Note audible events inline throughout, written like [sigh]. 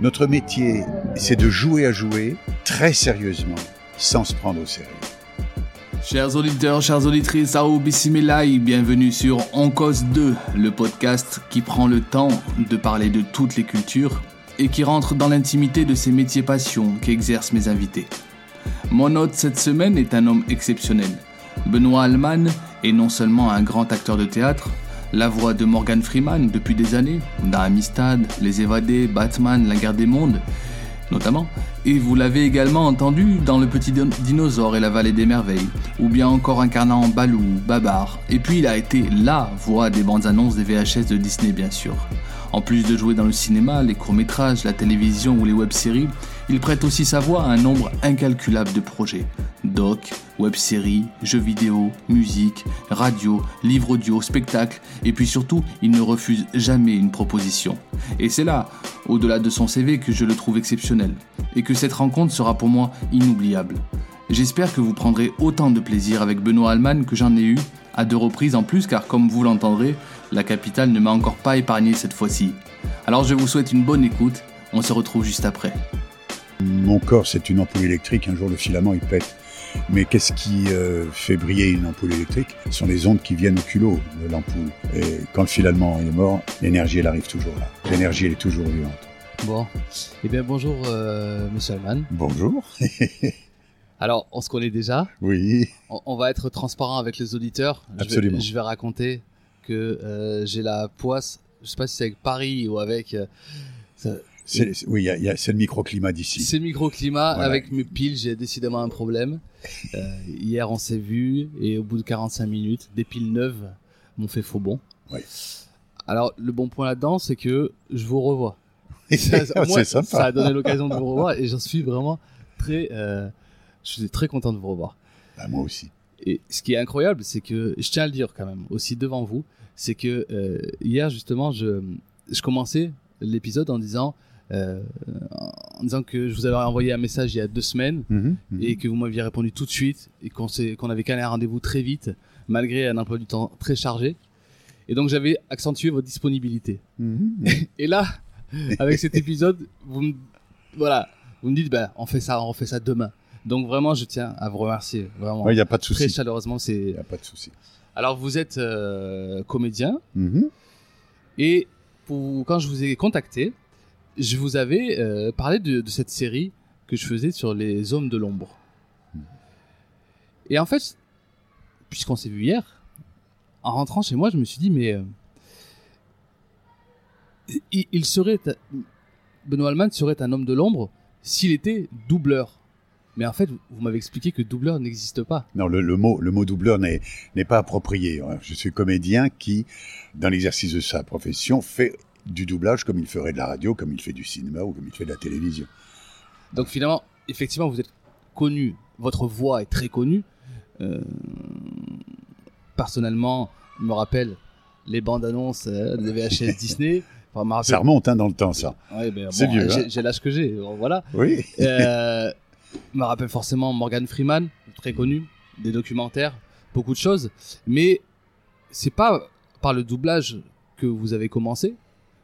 Notre métier, c'est de jouer à jouer très sérieusement, sans se prendre au sérieux. Chers auditeurs, chères auditrices, Aou Bismillah, bienvenue sur On Cause 2, le podcast qui prend le temps de parler de toutes les cultures et qui rentre dans l'intimité de ces métiers passions qu'exercent mes invités. Mon hôte cette semaine est un homme exceptionnel. Benoît Alman est non seulement un grand acteur de théâtre, la voix de Morgan Freeman depuis des années, dans Amistad, Les Évadés, Batman, La Guerre des Mondes, notamment, et vous l'avez également entendu dans Le Petit Dinosaure et la Vallée des Merveilles, ou bien encore incarnant Balou, Babar, et puis il a été LA voix des bandes annonces des VHS de Disney bien sûr. En plus de jouer dans le cinéma, les courts-métrages, la télévision ou les web-séries, il prête aussi sa voix à un nombre incalculable de projets. Doc, web-séries, jeux vidéo, musique, radio, livres audio, spectacles, et puis surtout, il ne refuse jamais une proposition. Et c'est là, au-delà de son CV, que je le trouve exceptionnel, et que cette rencontre sera pour moi inoubliable. J'espère que vous prendrez autant de plaisir avec Benoît Alman que j'en ai eu, à deux reprises en plus, car comme vous l'entendrez, la capitale ne m'a encore pas épargné cette fois-ci. Alors je vous souhaite une bonne écoute, on se retrouve juste après. Mon corps, c'est une ampoule électrique, un jour le filament il pète. Mais qu'est-ce qui euh, fait briller une ampoule électrique? Ce sont les ondes qui viennent au culot de l'ampoule. Et quand le filament est mort, l'énergie, elle arrive toujours là. L'énergie, elle est toujours vivante. Bon, eh bien bonjour euh, Monsieur Alman. Bonjour. [laughs] Alors, on se connaît déjà. Oui. On, on va être transparent avec les auditeurs. Je vais- Absolument. Je vais, raconter que euh, j'ai la poisse. Je sais pas si c'est avec Paris ou avec. euh, oui, y a- c'est le microclimat d'ici. C'est microclimat. Voilà. Avec mes piles, j'ai décidément un problème. Euh, hier, on s'est vu et au bout de 45 minutes, des piles neuves m'ont fait faux bon. Oui. Alors, le bon point là-dedans, c'est que je vous revois. [laughs] c'est Au moins, sympa. Ça a donné l'occasion de vous revoir et j'en suis vraiment très. euh, je suis très content de vous revoir. Bah, moi aussi. Et ce qui est incroyable, c'est que je tiens à le dire quand même aussi devant vous, c'est que euh, hier justement, je, je commençais l'épisode en disant. Euh, en disant que je vous avais envoyé un message il y a deux semaines Mhm, mhm. et que vous m'aviez répondu tout de suite et qu'on qu'on avait calé un rendez-vous très vite malgré un emploi du temps très chargé et donc j'avais accentué votre disponibilité Mhm. [laughs] et là avec cet épisode vous me, voilà vous me dites bah on fait ça on refait ça demain donc vraiment je tiens à vous remercier vraiment Ouais, Il n'y a pas de très souci. chaleureusement c'est Il n'y a pas de souci. alors vous êtes euh, comédien et pour, quand je vous ai contacté, je vous avais euh, parlé de, cette série que je faisais sur les hommes de l'ombre. Et en fait, puisqu'on s'est vu hier, en rentrant chez moi, je me suis dit, mais euh, il, serait, Benoît Alman serait un homme de l'ombre s'il était doubleur. Mais en fait, vous, m'avez expliqué que doubleur n'existe pas. Non, le, mot, le mot doubleur n'est pas approprié. Je suis comédien qui, dans l'exercice de sa profession, fait du doublage comme il ferait de la radio, comme il fait du cinéma ou comme il fait de la télévision. Donc finalement, effectivement, vous êtes connu, votre voix est très connue. Euh, personnellement, je me rappelle les bandes annonces euh, des VHS Disney. Enfin, me rappelle- Ça remonte hein, dans le temps, ça. Ouais, ben, c'est bon, vieux, J'ai hein. j'ai l'âge que j'ai, donc voilà. Oui. Euh, me rappelle forcément Morgan Freeman, très connu, des documentaires, beaucoup de choses. Mais c'est pas par le doublage que vous avez commencé.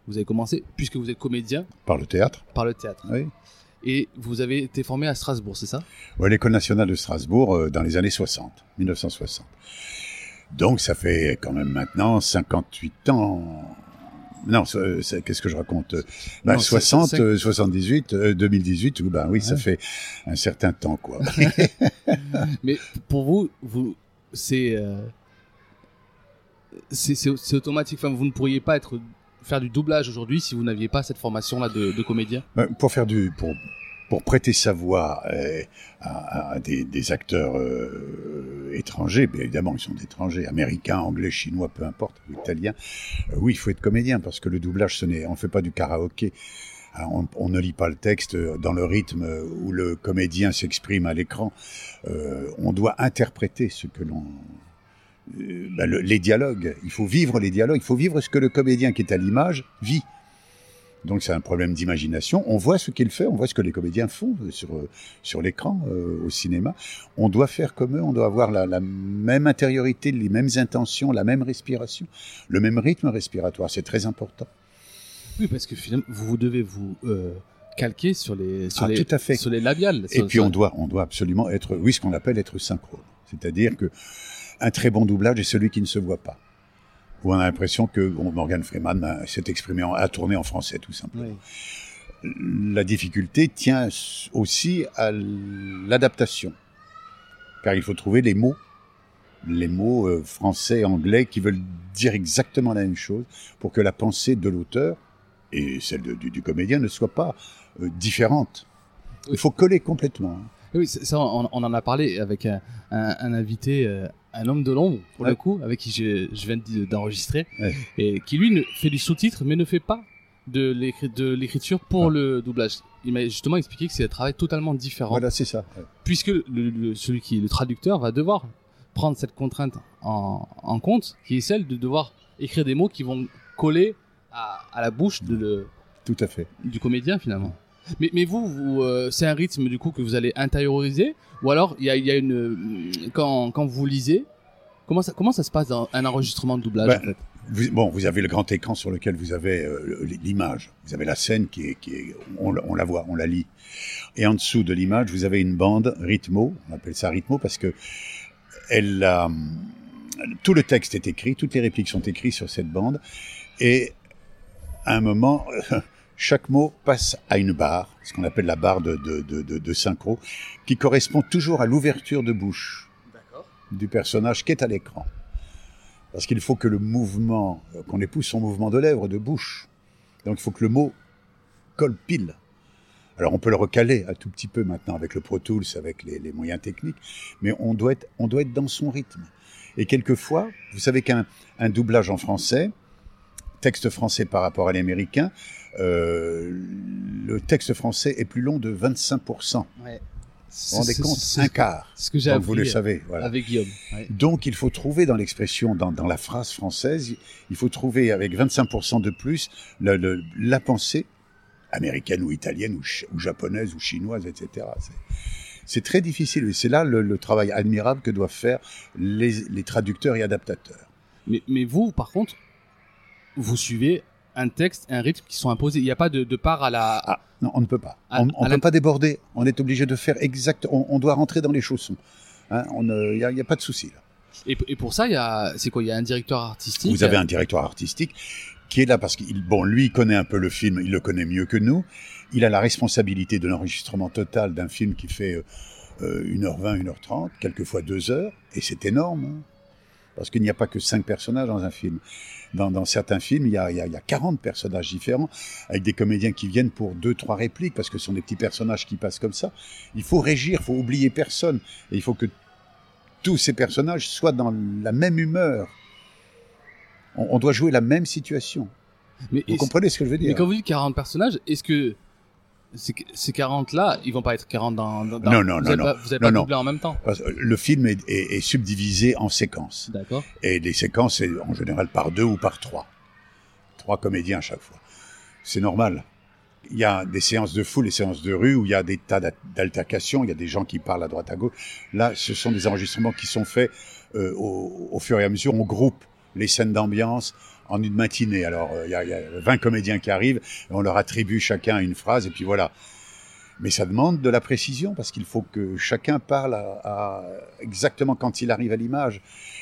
Vous avez commencé puisque vous êtes comédien Par le théâtre. par le théâtre. Oui. Et vous avez été formé à Strasbourg, c'est ça? Ouais, L'École nationale de Strasbourg euh, dans les années 60, 1960. Donc ça fait quand même maintenant 58 ans. Non, c'est- qu'est-ce que je raconte? Euh, ben, Non, c'est- 60, c'est- euh, 78, euh, 2018, ou ben oui, ça fait un certain temps, quoi. [laughs] Mais pour vous, vous c'est euh, automatique. Enfin, vous ne pourriez pas être faire du doublage aujourd'hui si vous n'aviez pas cette formation là de, comédien? Ben, pour faire du, pour, pour prêter sa voix euh, à, des, acteurs euh, étrangers, bien évidemment, ils sont étrangers, américains, anglais, chinois, peu importe, italiens. euh, oui, il faut être comédien parce que le doublage, ce n'est, on fait pas du karaoké. On, ne lit pas le texte dans le rythme où le comédien s'exprime à l'écran. Euh, on doit interpréter ce que l'on... euh, ben, le- les dialogues. Il faut vivre les dialogues. Il faut vivre ce que le comédien qui est à l'image vit. Donc c'est un problème d'imagination. On voit ce qu'il fait, on voit ce que les comédiens font euh, sur, euh, sur l'écran, euh, au cinéma. On doit faire comme eux, on doit avoir la, la même intériorité, les mêmes intentions, la même respiration, le même rythme respiratoire. C'est très important. Oui, parce que finalement, vous devez vous euh, calquer sur les, sur Ah, les, tout à fait. sur les labiales. Et puis on doit, on doit absolument être, oui, ce qu'on appelle être synchrone. C'est-à-dire que un très bon doublage est celui qui ne se voit pas. Où on a l'impression que bon, Morgan Freeman ben, s'est exprimé, en, a tourné en français tout simplement. Oui. La difficulté tient aussi à l'adaptation. Car il faut trouver les mots, les mots euh, français, anglais, qui veulent dire exactement la même chose pour que la pensée de l'auteur et celle de- du, du comédien ne soit pas euh, différente. Il faut coller complètement. hein. Oui, ça, on, on en a parlé avec un, un- un invité, euh, un homme de l'ombre, pour Ouais. le coup, avec qui je, je viens d'enregistrer, Ouais. et qui lui ne, fait du sous-titre, mais ne fait pas de l'écri- de l'écriture pour le doublage. Il m'a justement expliqué que c'est un travail totalement différent, Voilà, c'est ça. puisque le, le- celui qui est le traducteur va devoir prendre cette contrainte en, en compte, qui est celle de devoir écrire des mots qui vont coller à, à la bouche de le, Tout à fait. du comédien finalement. Mais, mais vous, vous euh, c'est un rythme du coup que vous allez intérioriser ou alors il y a, il y a une euh, quand, quand vous lisez comment ça comment ça se passe dans un enregistrement de doublage Ben, en fait? Vous, bon, vous avez le grand écran sur lequel vous avez euh, l'image. Vous avez la scène qui est, qui est on, la- on la voit, on la lit. Et en dessous de l'image, vous avez une bande rythmo. On appelle ça rythmo parce que elle a, tout le texte est écrit, toutes les répliques sont écrites sur cette bande. Et à un moment, [laughs] chaque mot passe à une barre, ce qu'on appelle la barre de, de, de, de, de synchro, qui correspond toujours à l'ouverture de bouche du personnage qui est à l'écran. Parce qu'il faut que le mouvement, euh, qu'on épouse son mouvement de lèvres, de bouche. Donc il faut que le mot colle pile. Alors on peut le recaler un tout petit peu maintenant avec le Pro Tools, avec les, les moyens techniques, mais on doit, être, on doit être dans son rythme. Et quelquefois, vous savez qu'un un doublage en français, texte français par rapport à l'américain, le texte français est plus long de 25%. ouais. Vous vous rendez compte? Un quart. ce que j'ai Donc vous le savez. Voilà. avec Guillaume ouais. Donc il faut trouver dans l'expression, dans, dans la phrase française, il faut trouver avec 25% de plus le- le- la pensée américaine ou italienne ou, ch- ou japonaise ou chinoise, etc. C'est- C'est très difficile et c'est là le, le travail admirable que doivent faire les, les traducteurs et adaptateurs. mais, mais vous par contre vous suivez un texte un rythme qui sont imposés il n'y a pas de, de part à la Ah non, on ne peut pas. À- on ne peut pas déborder. On est obligé de faire exact. On, on doit rentrer dans les chaussons. Hein, Il n'y a, pas de souci là. et, et pour ça il y a c'est quoi il y a un directeur artistique? Vous avez un directeur artistique qui est là parce qu'il, bon, lui, il connaît un peu le film, il le connaît mieux que nous. Il a la responsabilité de l'enregistrement total d'un film qui fait euh, euh, 1h20, 1h30, quelquefois 2 heures, et c'est énorme. hein. parce qu'il n'y a pas que 5 personnages dans un film. Dans, dans certains films, il y, a, il, y a, il y a 40 personnages différents, avec des comédiens qui viennent pour deux, trois répliques, parce que ce sont des petits personnages qui passent comme ça. Il faut régir, il faut oublier personne, et il faut que tous ces personnages soient dans la même humeur. On, on doit jouer la même situation. mais, Vous comprenez ce que je veux mais dire quand vous dites 40 personnages est-ce que ces, ces 40 là ils vont pas être 40 dans, dans Non, non, vous non, non. pas, vous Non, pas non. doubler en même temps Parce que Le film est, est- est subdivisé en séquences. d'accord Et les séquences, c'est en général par deux ou par trois. Trois comédiens à chaque fois. C'est normal. Il y a des séances de foule, des séances de rue, où il y a des tas d'al- d'altercations, il y a des gens qui parlent à droite à gauche. Là, ce sont des enregistrements qui sont faits euh, au, au fur et à mesure. On groupe les scènes d'ambiance en une matinée. Alors, euh, il y, a, il y a 20 comédiens qui arrivent, et on leur attribue chacun une phrase, et puis voilà. Mais ça demande de la précision, parce qu'il faut que chacun parle à, à exactement quand il arrive à l'image.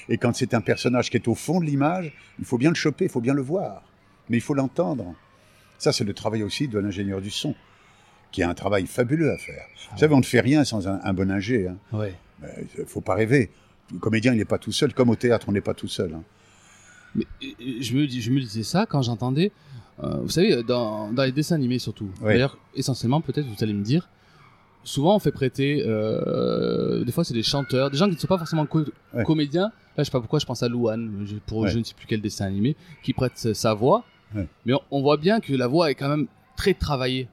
Et quand c'est un personnage qui est au fond de l'image, il faut bien le choper, il faut bien le voir. Mais il faut l'entendre. Ça, c'est le travail aussi de l'ingénieur du son, qui a un travail fabuleux à faire. Vous savez, on ne fait rien sans un, un bon ingé. Hein. ouais Il faut pas rêver. Le comédien, il n'est pas tout seul. Comme au théâtre, on n'est pas tout seul. hein. Mais je me, dis- je me disais ça quand j'entendais, euh, vous savez, dans, dans les dessins animés surtout. Ouais. D'ailleurs, essentiellement, peut-être, vous allez me dire, souvent on fait prêter, euh, des fois c'est des chanteurs, des gens qui ne sont pas forcément co- Ouais. comédiens. Là, je sais pas pourquoi, je pense à Louane, je- pour Ouais. je ne sais plus quel dessin animé, qui prête sa- voix. Mais on, on voit bien que la voix est quand même très travaillée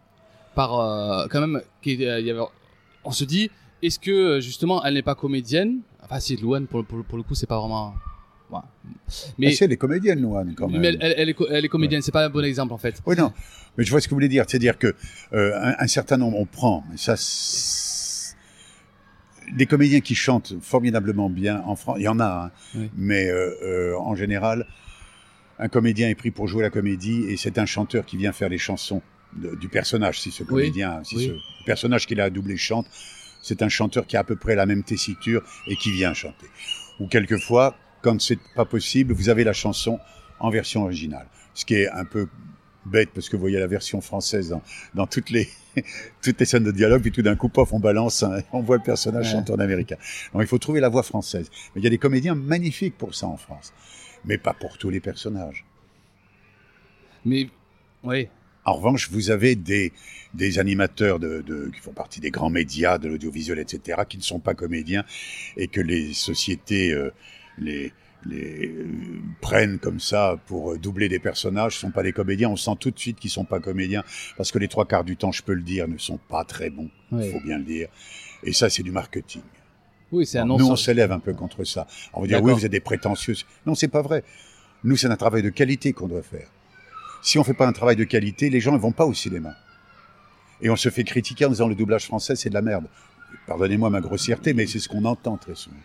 par euh, quand même. il y avait- on se dit, est-ce que justement elle n'est pas comédienne? Enfin, si Louane pour, pour, pour le coup, c'est pas vraiment. Ouais. Mais Mais, c'est les comédiennes, Louane, quand même. mais elle, elle- elle est, co- elle est comédienne, c'est pas un bon exemple en fait. Oui, non. Mais je vois ce que vous voulez dire. C'est-à-dire que euh, un, un certain nombre, on prend, mais ça, des comédiens qui chantent formidablement bien en France, il y en a, hein. Oui. mais euh, euh, en général, un comédien est pris pour jouer la comédie et c'est un chanteur qui vient faire les chansons de- du personnage. Si ce comédien, si Oui. ce personnage qu'il a doublé chante, c'est un chanteur qui a à peu près la même tessiture et qui vient chanter. Ou quelquefois, quand c'est pas possible, vous avez la chanson en version originale. Ce qui est un peu bête parce que vous voyez la version française dans, dans toutes les [laughs] toutes les scènes de dialogue puis tout d'un coup pof on balance un- [laughs] on voit le personnage Ouais. chanter en américain donc il faut trouver la voix française mais il y a des comédiens magnifiques pour ça en France mais pas pour tous les personnages Mais, oui. en revanche vous avez des des animateurs de, de qui font partie des grands médias de l'audiovisuel etc qui ne sont pas comédiens et que les sociétés euh, les les euh, prennent comme ça pour euh, doubler des personnages, ce sont pas des comédiens, on sent tout de suite qu'ils sont pas comédiens parce que les trois quarts du temps, je peux le dire, ne sont pas très bons, il faut bien le dire. Et ça, c'est du marketing. Oui, c'est un Nous, on non s'élève un peu contre ça. On va dire, oui, vous êtes des prétentieux. Non, c'est pas vrai. Nous, c'est un travail de qualité qu'on doit faire. Si on fait pas un travail de qualité, les gens ne vont pas au cinéma. Et on se fait critiquer en disant le doublage français, c'est de la merde. Pardonnez-moi ma grossièreté, mais c'est ce qu'on entend très souvent.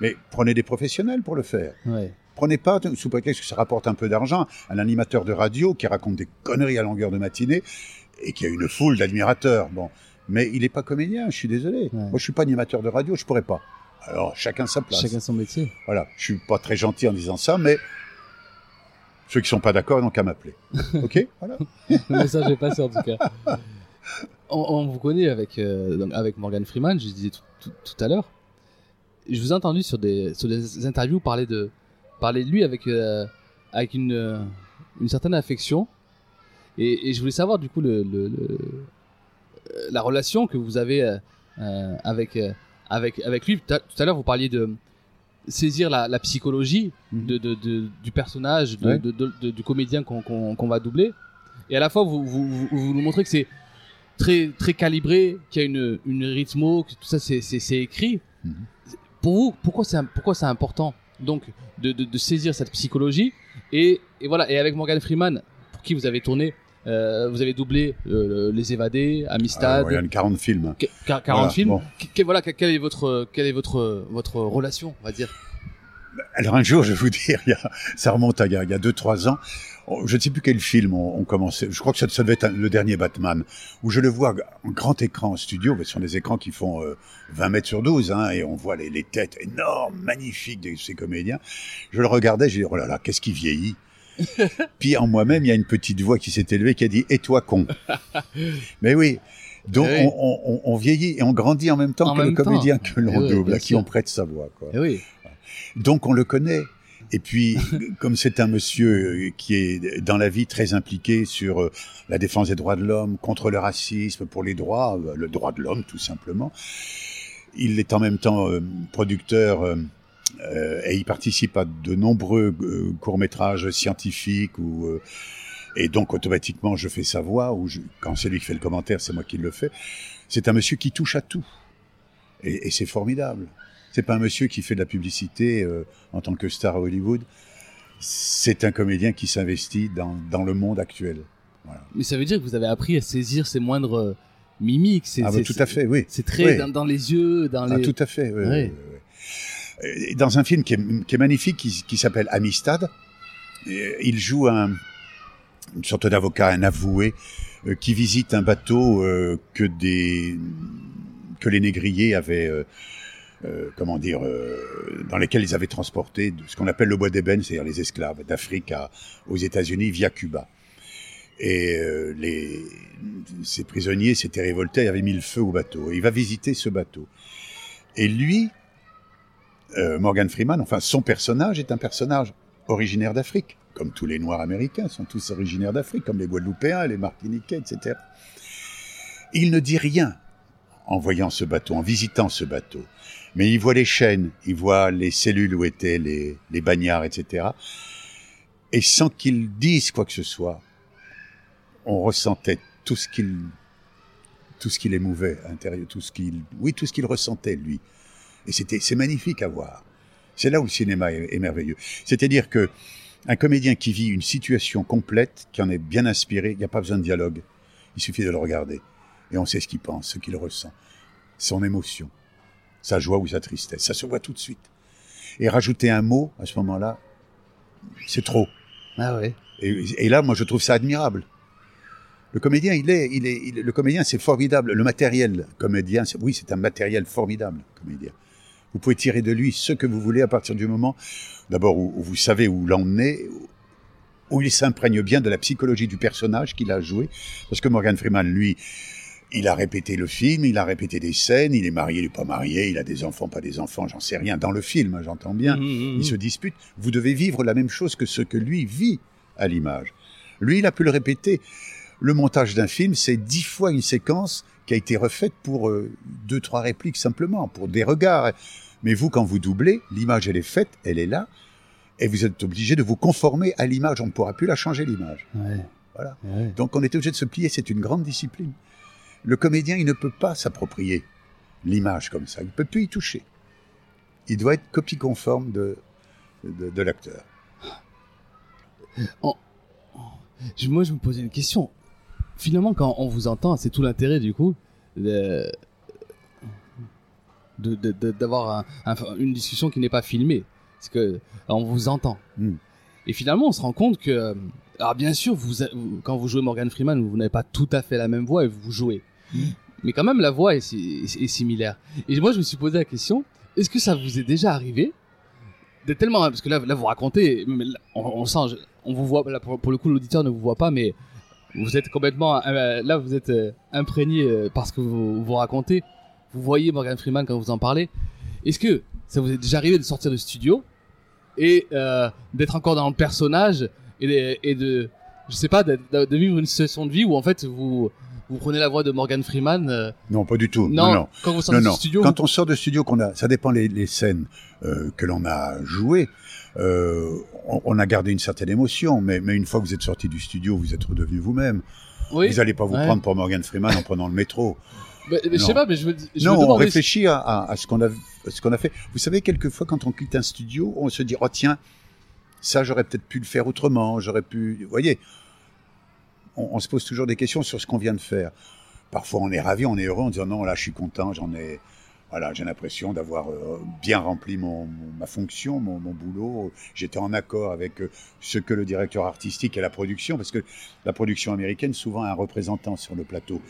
Mais prenez des professionnels pour le faire. Ouais. Prenez pas, sous prétexte que ça rapporte un peu d'argent, un animateur de radio qui raconte des conneries à longueur de matinée et qui a une foule d'admirateurs. Bon, mais il n'est pas comédien, je suis désolé. Ouais. Moi, je suis pas animateur de radio, je pourrais pas. Alors, chacun sa place. Chacun son métier. Voilà, je suis pas très gentil en disant ça, mais ceux qui sont pas d'accord n'ont qu'à m'appeler. [laughs] Ok, voilà. Le message est passé en tout cas. On, on vous connaît avec, euh, avec Morgan Freeman, je disais tout, tout- tout à l'heure. Je vous ai entendu sur des, sur des interviews parler de, parler de lui avec, euh, avec une, euh, une certaine affection. Et, et je voulais savoir du coup le, le- le- euh, la relation que vous avez euh, avec, avec, avec lui. Tout à l'heure, vous parliez de saisir la, la psychologie Mhm. de, de- de- du personnage, de, Ouais. du comédien qu'on qu'on va doubler. Et à la fois, vous, vous, vous, vous nous montrez que c'est très, très calibré, qu'il y a une, une rythmo, que tout ça c'est- écrit. Pour vous, pourquoi c'est pourquoi c'est important donc de, de, de saisir cette psychologie et, et voilà et avec Morgan Freeman pour qui vous avez tourné, euh, vous avez doublé euh, Les Évadés, Amistad, Alors, il y a une 40 films. hein. qu- quar- 40 Voilà, films. bon. Que- que- voilà, que- quelle est votre quelle est votre votre relation, on va dire? Alors un jour, je vais vous dire, il y a, ça remonte à il y a, il y a deux, trois ans. On- Je ne sais plus quel film on, on commençait. Je crois que ça, ça devait être un- le dernier Batman, où je le vois en grand écran en studio. Ce sont des écrans qui font euh, 20 mètres sur 12, hein, et on voit les, les têtes énormes, magnifiques de ces comédiens. Je le regardais, j'ai dit, oh là là, qu'est-ce qui vieillit [laughs] Puis en moi-même, il y a une petite voix qui s'est élevée qui a dit, et toi con [laughs] Mais oui. Donc Eh oui. on, on- on vieillit et on grandit en même temps En que même le temps. comédien que Eh l'on oui, double, à qui on prête sa voix. Quoi. Eh oui. Donc on le connaît. Et puis, [laughs] comme c'est un monsieur euh, qui est dans la vie très impliqué sur euh, la défense des droits de l'homme, contre le racisme, pour les droits, euh, le droit de l'homme tout simplement, il est en même temps producteur et il participe à de nombreux courts-métrages scientifiques ou et donc automatiquement je fais sa voix ou je- quand c'est lui qui fait le commentaire, c'est moi qui le fais. C'est un monsieur qui touche à tout et, et c'est formidable. C'est pas un monsieur qui fait de la publicité euh, en tant que star à Hollywood. C'est un comédien qui s'investit dans, dans le monde actuel. Voilà. Mais ça veut dire que vous avez appris à saisir ces moindres euh, mimiques. Ah bah, tout à fait, oui. C'est très Oui. dans, dans les yeux, dans Ah, les. tout à fait. oui, Dans un film qui est, qui est magnifique, qui, qui s'appelle Amistad, il joue un, une sorte d'avocat, un avoué, euh, qui visite un bateau euh, que des que les négriers avaient, euh, euh, comment dire, euh, dans lesquels ils avaient transporté ce qu'on appelle le bois d'ébène, c'est-à-dire les esclaves d'Afrique aux États-Unis via Cuba. Et euh, ces prisonniers s'étaient révoltés, avaient mis le feu au bateau. Et il va visiter ce bateau. Et lui, Morgan Freeman, enfin son personnage est un personnage originaire d'Afrique, comme tous les Noirs américains sont tous originaires d'Afrique, comme les Guadeloupéens, les Martiniquais, etc. Il ne dit rien en voyant ce bateau, en visitant ce bateau. Mais il voit les chaînes, il voit les cellules où étaient les, les bagnards, etc. Et sans qu'il dise quoi que ce soit, on ressentait tout ce qu'il tout ce qu'il émouvait à l'intérieur, tout ce qu'il oui tout ce qu'il ressentait lui. Et c'était c'est magnifique à voir. C'est là où le cinéma est, est merveilleux. C'est-à-dire que un comédien qui vit une situation complète, qui en est bien inspiré, il n'y a pas besoin de dialogue. Il suffit de le regarder et on sait ce qu'il pense, ce qu'il ressent, son émotion, sa joie ou sa tristesse. Ça se voit tout de suite. Et rajouter un mot à ce moment-là, c'est trop. Ah ouais. Et, et là, moi, je trouve ça admirable. Le comédien, il est, il est, il est- le comédien, c'est formidable. Le matériel comédien, oui, c'est un matériel formidable, comédien. Vous pouvez tirer de lui ce que vous voulez à partir du moment, d'abord où, où vous savez où l'emmener, où il s'imprègne bien de la psychologie du personnage qu'il a joué. Parce que Morgan Freeman, lui, il a répété le film, il a répété des scènes, il est marié, il n'est pas marié, il a des enfants, pas des enfants, j'en sais rien. Dans le film, j'entends bien. Mhm, mhm. Ils se disputent. Vous devez vivre la même chose que ce que lui vit à l'image. Lui, il a pu le répéter. Le montage d'un film, c'est dix fois une séquence qui a été refaite pour euh, deux, trois répliques simplement, pour des regards. Mais vous, quand vous doublez, l'image, elle est faite, elle est là, et vous êtes obligé de vous conformer à l'image. On ne pourra plus la changer, l'image. Ouais. Voilà. Ouais. Donc on est obligé de se plier, c'est une grande discipline. Le comédien, il ne peut pas s'approprier l'image comme ça, il ne peut plus y toucher. Il doit être copie conforme de, de, de l'acteur. Je- Moi, je me posais une question. Finalement, quand on vous entend, c'est tout l'intérêt du coup de d'avoir un- un- une discussion qui n'est pas filmée. Parce que on vous entend. Mm. Et finalement, on se rend compte que, euh, alors bien sûr, vous- quand vous jouez Morgan Freeman, vous n'avez pas tout à fait la même voix et vous jouez. Mais quand même, la voix est, si- est- est similaire. Et moi, je me suis posé la question est-ce que ça vous est déjà arrivé d'être tellement parce que là, vous racontez, on, on sent, on vous voit là, pour, le coup, l'auditeur ne vous voit pas, mais vous êtes complètement euh, là, vous êtes euh, imprégné euh, parce que vous, racontez. Vous voyez Morgan Freeman quand vous en parlez. Est-ce que ça vous est déjà arrivé de sortir du studio et euh, d'être encore dans le personnage et de, et de je sais pas, de, de- de vivre une situation de vie où en fait vous vous prenez la voix de Morgan Freeman. euh, Non, pas du tout. non, Non, non. quand vous sortez Non, non. du studio. Quand on sort de studio, qu'on a, ça dépend les, les scènes euh, que l'on a jouées. Euh, on, on a gardé une certaine émotion, mais, mais une fois que vous êtes sorti du studio, vous êtes redevenu vous-même. oui. Vous n'allez pas vous Ouais. prendre pour Morgan Freeman en prenant le métro. [laughs] Mais- mais je sais pas, mais je me, je non, me on réfléchit à, à- à ce qu'on a, à ce qu'on a fait. Vous savez, quelquefois, quand on quitte un studio, on se dit, oh tiens, ça, j'aurais peut-être pu le faire autrement, j'aurais pu, vous voyez, on, se pose toujours des questions sur ce qu'on vient de faire. Parfois, on est ravi, on est heureux en disant, non, là, je suis content, j'en ai, voilà, j'ai l'impression d'avoir euh, bien rempli mon, ma fonction, mon, boulot. J'étais en accord avec euh, ce que le directeur artistique et la production, parce que la production américaine souvent a un représentant sur le plateau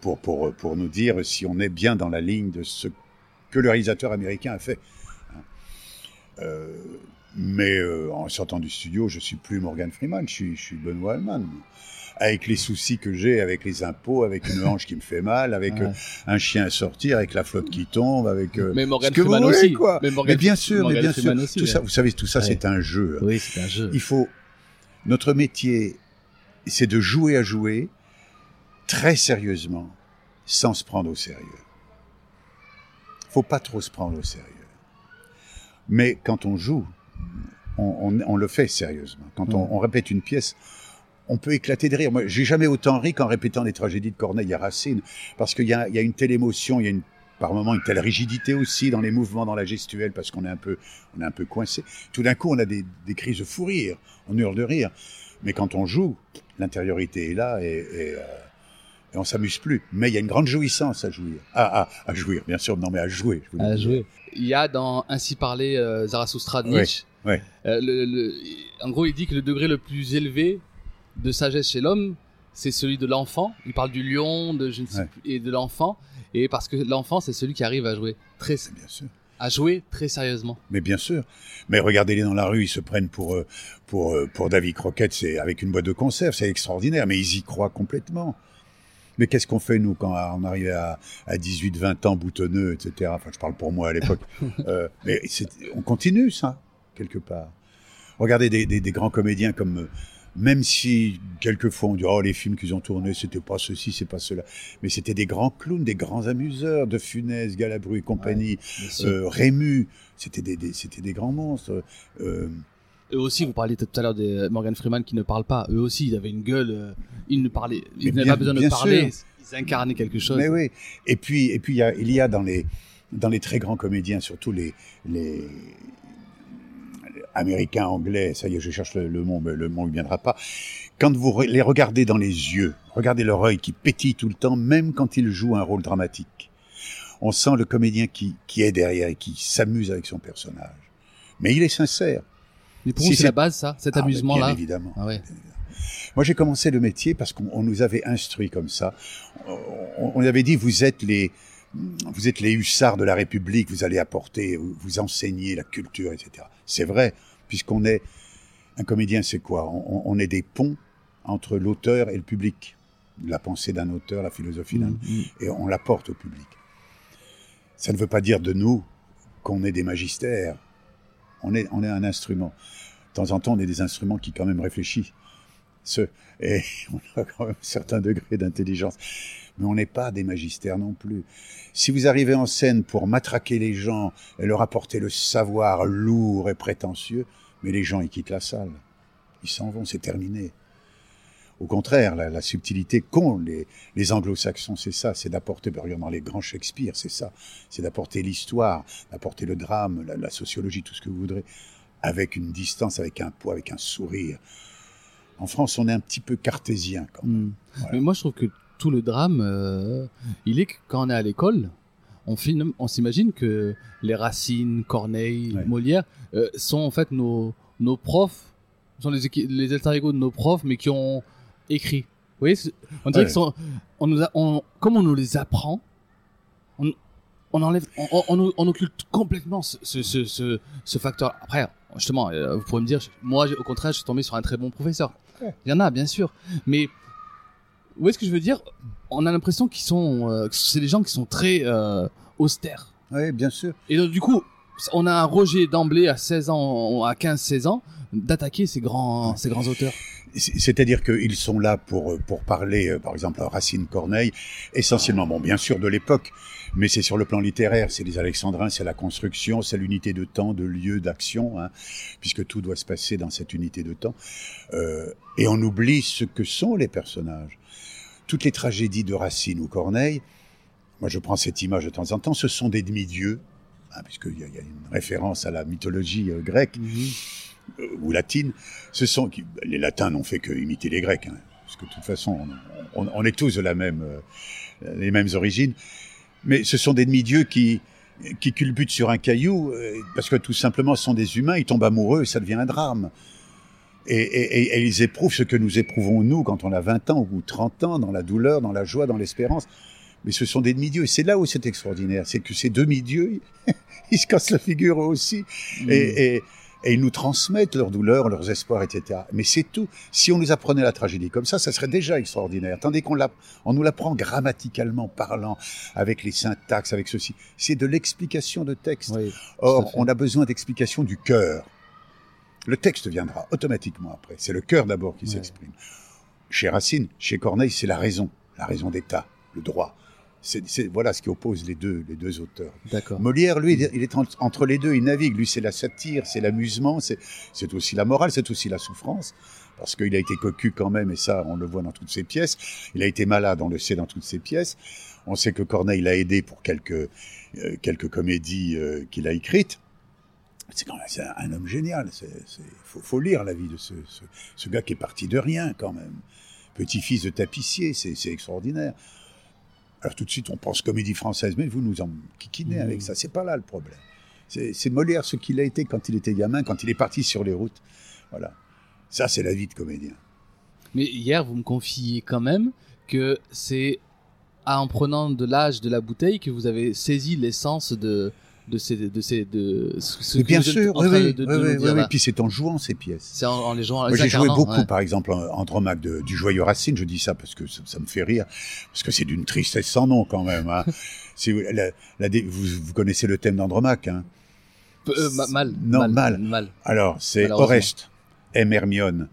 pour, pour, pour nous dire si on est bien dans la ligne de ce que le réalisateur américain a fait. Hein. Euh, mais euh, en sortant du studio, je suis plus Morgan Freeman, je suis, je suis Benoît. Avec les soucis que j'ai, avec les impôts, avec une hanche qui me fait mal, avec Ouais. euh, un chien à sortir, avec la flotte qui tombe, avec euh, mais Morgan ce que vous voulez, aussi. quoi. Mais, Morgan- mais bien sûr, mais bien sûr, aussi, tout ouais. ça, vous savez, tout ça, Ouais. c'est un jeu. Oui, c'est un jeu. Il faut. Notre métier, c'est de jouer à jouer très sérieusement, sans se prendre au sérieux. Faut pas trop se prendre au sérieux. Mais quand on joue, on, on- on le fait sérieusement. Quand on répète une pièce, on peut éclater de rire. Moi, j'ai jamais autant ri qu'en répétant les tragédies de Corneille à Racine, parce qu'il y a, il y a une telle émotion, il y a une, par moments une telle rigidité aussi dans les mouvements, dans la gestuelle, parce qu'on est un peu, on est un peu coincé. Tout d'un coup, on a des, des crises de fou rire, on hurle de rire. Mais quand on joue, l'intériorité est là et, et, euh, et on s'amuse plus. Mais il y a une grande jouissance à jouir. Ah, ah, à jouir, bien sûr, non mais à jouer. je à jouer. Il y a dans Ainsi parler euh, Zarathustra de Ouais, Nietzsche. ouais. euh, le- le- en gros, il dit que le degré le plus élevé de sagesse chez l'homme, c'est celui de l'enfant. Il parle du lion, de je ne sais Ouais. plus, et de l'enfant. Et parce que l'enfant, c'est celui qui arrive à jouer très, Bien sûr. à jouer très sérieusement. Mais bien sûr. Mais regardez-les dans la rue, ils se prennent pour euh, pour euh, pour David Croquette, c'est avec une boîte de conserve, c'est extraordinaire. Mais ils y croient complètement. Mais qu'est-ce qu'on fait nous quand on arrive à, à 18, 20 ans, boutonneux, etc. Enfin, je parle pour moi à l'époque. [laughs] Euh, mais on continue ça quelque part. Regardez des, des, des grands comédiens comme même si quelquefois on dit oh les films qu'ils ont tournés c'était pas ceci c'est pas cela mais c'était des grands clowns des grands amuseurs de Funès Galabru et compagnie sûr. euh, Rému, c'était des, des- c'était des grands monstres. Euh, eux aussi, vous parliez tout à l'heure de Morgan Freeman qui ne parle pas. Eux aussi, ils avaient une gueule. euh, ils ne parlaient, ils n'avaient pas besoin de parler. sûr. Ils incarnaient quelque chose. Mais oui. Et puis, et puis il y a, il y a dans les dans les très grands comédiens, surtout les les américains, anglais. Ça y est, je cherche le, le mot, mais le mot ne viendra pas. Quand vous les regardez dans les yeux, regardez leur œil qui pétille tout le temps, même quand ils jouent un rôle dramatique. On sent le comédien qui, qui est derrière et qui s'amuse avec son personnage. Mais il est sincère. Mais pour Si vous, c'est la base, ça, cet Ah, amusement-là. Bien évidemment. Ah ouais. Moi, j'ai commencé le métier parce qu'on on nous avait instruit comme ça. On, on- on avait dit, vous êtes les, vous êtes les hussards de la République, vous allez apporter, vous, enseigner la culture, etc. C'est vrai, puisqu'on est, un comédien, c'est quoi? On, on est des ponts entre l'auteur et le public. La pensée d'un auteur, la philosophie d'un, Mm, mm. et on l'apporte au public. Ça ne veut pas dire de nous qu'on est des magistères. On est, on est un instrument. De temps en temps, on est des instruments qui quand même réfléchissent. Ce, et [laughs] on a quand même un certain degré d'intelligence. Mais on n'est pas des magistères non plus. Si vous arrivez en scène pour matraquer les gens et leur apporter le savoir lourd et prétentieux, mais les gens, ils quittent la salle. Ils s'en vont, c'est terminé. Au contraire, la, la subtilité qu'ont les, les anglo-saxons, c'est ça, c'est d'apporter, dans les grands Shakespeare, c'est ça, c'est d'apporter l'histoire, d'apporter le drame, la, la sociologie, tout ce que vous voudrez, avec une distance, avec un poids, avec un sourire. En France, on est un petit peu cartésien quand même. Mm. Voilà. Mais moi, je trouve que tout le drame, euh, il est que quand on est à l'école, on, filme- on s'imagine que les Racine, Corneille, Ouais. Molière euh, sont en fait nos, nos profs, sont les, les alter ego de nos profs, mais qui ont écrit. Vous voyez, on dirait Ouais. que sont- on nous a- on- comme on nous les apprend, on, on enlève, on, on- occulte complètement ce, ce, ce, facteur. Après, justement, euh, vous pourrez me dire, moi, au contraire, je suis tombé sur un très bon professeur. Il y en a, bien sûr, mais vous voyez ce que je veux dire? On a l'impression qu'ils sont, euh, que c'est des gens qui sont très euh, austères. Oui, bien sûr. Et donc, du coup, on a un rejet d'emblée à 16 ans, à 15-16 ans, d'attaquer ces grands, ces grands auteurs. C'est- C'est-à-dire qu'ils sont là pour, pour parler, euh, par exemple, Racine Corneille, essentiellement, bon, bien sûr, de l'époque, mais c'est sur le plan littéraire, c'est les Alexandrins, c'est la construction, c'est l'unité de temps, de lieu, d'action, hein, puisque tout doit se passer dans cette unité de temps. Euh, et on oublie ce que sont les personnages. Toutes les tragédies de Racine ou Corneille, moi je prends cette image de temps en temps, ce sont des demi-dieux, hein, puisqu'il y, y a une référence à la mythologie euh, grecque euh, ou latine, ce sont qui- les latins n'ont fait que imiter les grecs, hein, parce que de toute façon, on, on- on est tous de la même, euh, les mêmes origines, mais ce sont des demi-dieux qui qui culbutent sur un caillou euh, parce que tout simplement ce sont des humains, ils tombent amoureux et ça devient un drame. Et, et- et- ils éprouvent ce que nous éprouvons nous quand on a 20 ans ou 30 ans, dans la douleur, dans la joie, dans l'espérance. Mais ce sont des demi-dieux. Et c'est là où c'est extraordinaire. C'est que ces demi-dieux, [laughs] ils, se cassent la figure aussi. Mm. Et, et- et ils nous transmettent leurs douleurs, leurs espoirs, etc. Mais c'est tout. Si on nous apprenait la tragédie comme ça, ça serait déjà extraordinaire. Tandis qu'on l'a- on nous l'apprend grammaticalement parlant, avec les syntaxes, avec ceci. C'est de l'explication de texte. Oui, Or, on a besoin d'explication du cœur. Le texte viendra automatiquement après. C'est le cœur d'abord qui Ouais. s'exprime. Chez Racine, chez Corneille, c'est la raison, la raison d'État, le droit. C'est, voilà ce qui oppose les deux, les deux auteurs. d'accord. Molière, lui, il est en- entre les deux, il navigue. Lui, c'est la satire, c'est l'amusement, c'est, c'est aussi la morale, c'est aussi la souffrance. Parce qu'il a été cocu quand même, et ça, on le voit dans toutes ses pièces. Il a été malade, on le sait dans toutes ses pièces. On sait que Corneille l'a aidé pour quelques, euh, quelques comédies euh, qu'il a écrites. C'est quand même un, un homme génial. C'est, faut, faut lire la vie de ce, ce, ce gars qui est parti de rien quand même. Petit-fils de tapissier, c'est, extraordinaire. Alors tout de suite, on pense comédie française, mais vous nous en kikinez Mmh. avec ça. C'est pas là le problème. C'est, c'est Molière ce qu'il a été quand il était gamin, quand il est parti sur les routes. Voilà. Ça, c'est la vie de comédien. Mais hier, vous me confiez quand même que c'est en prenant de l'âge de la bouteille que vous avez saisi l'essence de de ces de ces de ce ce Mais que bien sûr, oui, oui, de- de oui, oui. Puis c'est en jouant ces pièces. C'est en, en les jouant. j'ai joué beaucoup, ouais. par exemple, Andromaque de- du Joyeux Racine. Je dis ça parce que ça, ça me fait rire, parce que c'est d'une tristesse sans nom quand même. Hein. [laughs] Si vous, la- la dé- vous, vous connaissez le thème d'Andromaque. Hein. Euh, ma- mal. Non, mal. mal. mal. Alors, c'est. Oreste aime Hermione,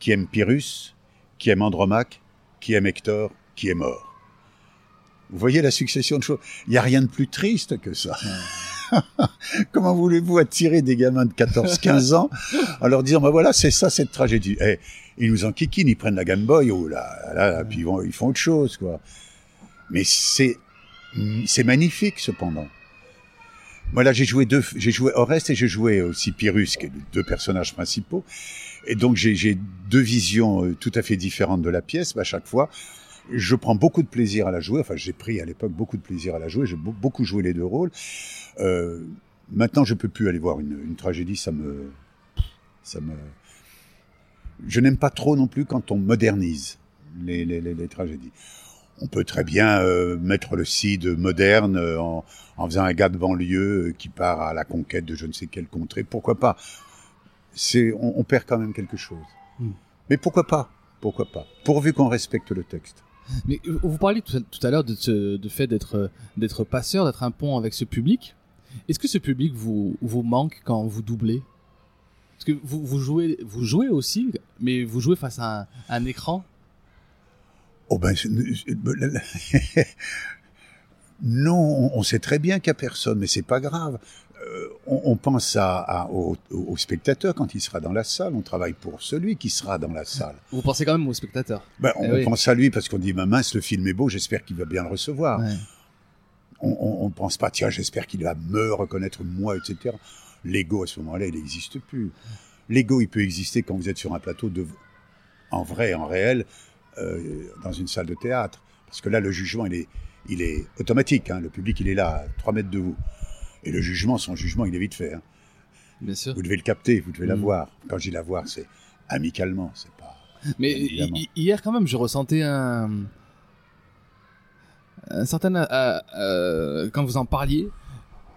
qui aime Pyrrhus, qui aime Andromaque, qui aime Hector, qui est mort. Vous voyez la succession de choses. Il n'y a rien de plus triste que ça. [laughs] [laughs] Comment voulez-vous attirer des gamins de 14-15 ans en leur disant, bah voilà, c'est ça cette tragédie. Eh, ils nous enquiquinent, ils prennent la Game Boy, oh là, là, puis ils, font autre chose, quoi. Mais c'est, c'est magnifique, cependant. Moi, là, j'ai joué deux, j'ai joué Oreste et j'ai joué aussi Pyrrhus, qui est deux personnages principaux. Et donc, j'ai, deux visions euh, tout à fait différentes de la pièce, à chaque fois. Je prends beaucoup de plaisir à la jouer. Enfin, j'ai pris à l'époque beaucoup de plaisir à la jouer. J'ai beau- beaucoup joué les deux rôles. Euh, maintenant, je peux plus aller voir une, une tragédie. Ça me, ça me. Je n'aime pas trop non plus quand on modernise les, les, les, les tragédies. On peut très bien euh, mettre le Cid moderne euh, en, en faisant un gars de banlieue qui part à la conquête de je ne sais quelle contrée. Pourquoi pas? C'est, on, on perd quand même quelque chose. Hmm. Mais pourquoi pas? Pourquoi pas? Pourvu qu'on respecte le texte. Mais vous parliez tout à, à l'heure de ce de fait d'être d'être passeur, d'être un pont avec ce public. Est-ce que ce public vous vous manque quand vous doublez? Parce que vous, vous jouez vous jouez aussi, mais vous jouez face à un, un écran. Oh ben, [laughs] non, on- sait très bien qu'il n'y a personne, mais c'est pas grave. Euh, on, on pense à, à- au, au spectateur quand il sera dans la salle. On travaille pour celui qui sera dans la salle. Vous pensez quand même au spectateur. Ben, on Eh oui. pense à lui parce qu'on dit, bah, mince, le film est beau, j'espère qu'il va bien le recevoir. Ouais. On ne pense pas, tiens, j'espère qu'il va me reconnaître moi, etc. L'ego, à ce moment-là, il n'existe plus. L'ego, il peut exister quand vous êtes sur un plateau de, en vrai, en réel, euh, dans une salle de théâtre. Parce que là, le jugement, il est, il est automatique. hein. Le public, il est là, à 3 mètres de vous. Et le jugement, son jugement, il est vite fait. hein. Bien sûr. Vous devez le capter, vous devez Mm. voir. Quand je dis la voir, c'est amicalement, c'est pas... Mais hi- hier quand même, je ressentais un un certain euh, euh, quand vous en parliez,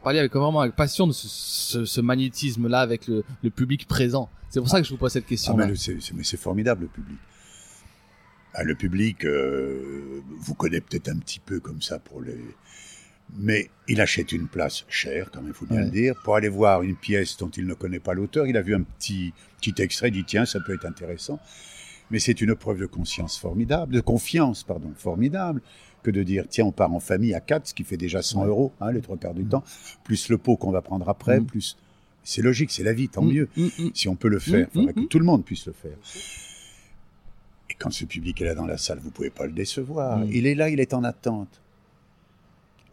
parliez avec vraiment avec passion de ce, ce- ce magnétisme-là avec le, le public présent. C'est pour ça que je vous pose cette Ah, question. mais c'est, c'est- mais c'est formidable, le public. Ah, le public euh, vous connaît peut-être un petit peu comme ça pour les... Mais il achète une place chère, quand même, il faut bien Ouais. le dire, pour aller voir une pièce dont il ne connaît pas l'auteur. Il a vu un petit, petit extrait, il dit tiens, ça peut être intéressant. Mais c'est une preuve de conscience formidable, de confiance, pardon, formidable, que de dire tiens, on part en famille à quatre, ce qui fait déjà 100 Ouais. euros, hein, les trois quarts du temps, plus le pot qu'on va prendre après, Mm. plus. C'est logique, c'est la vie, tant Mm, mieux. mm, mm. Si on peut le faire, Mm, il faudrait mm, que tout le monde puisse le faire. Et quand ce public est là dans la salle, vous pouvez pas le décevoir. Mm. Il est là, il est en attente.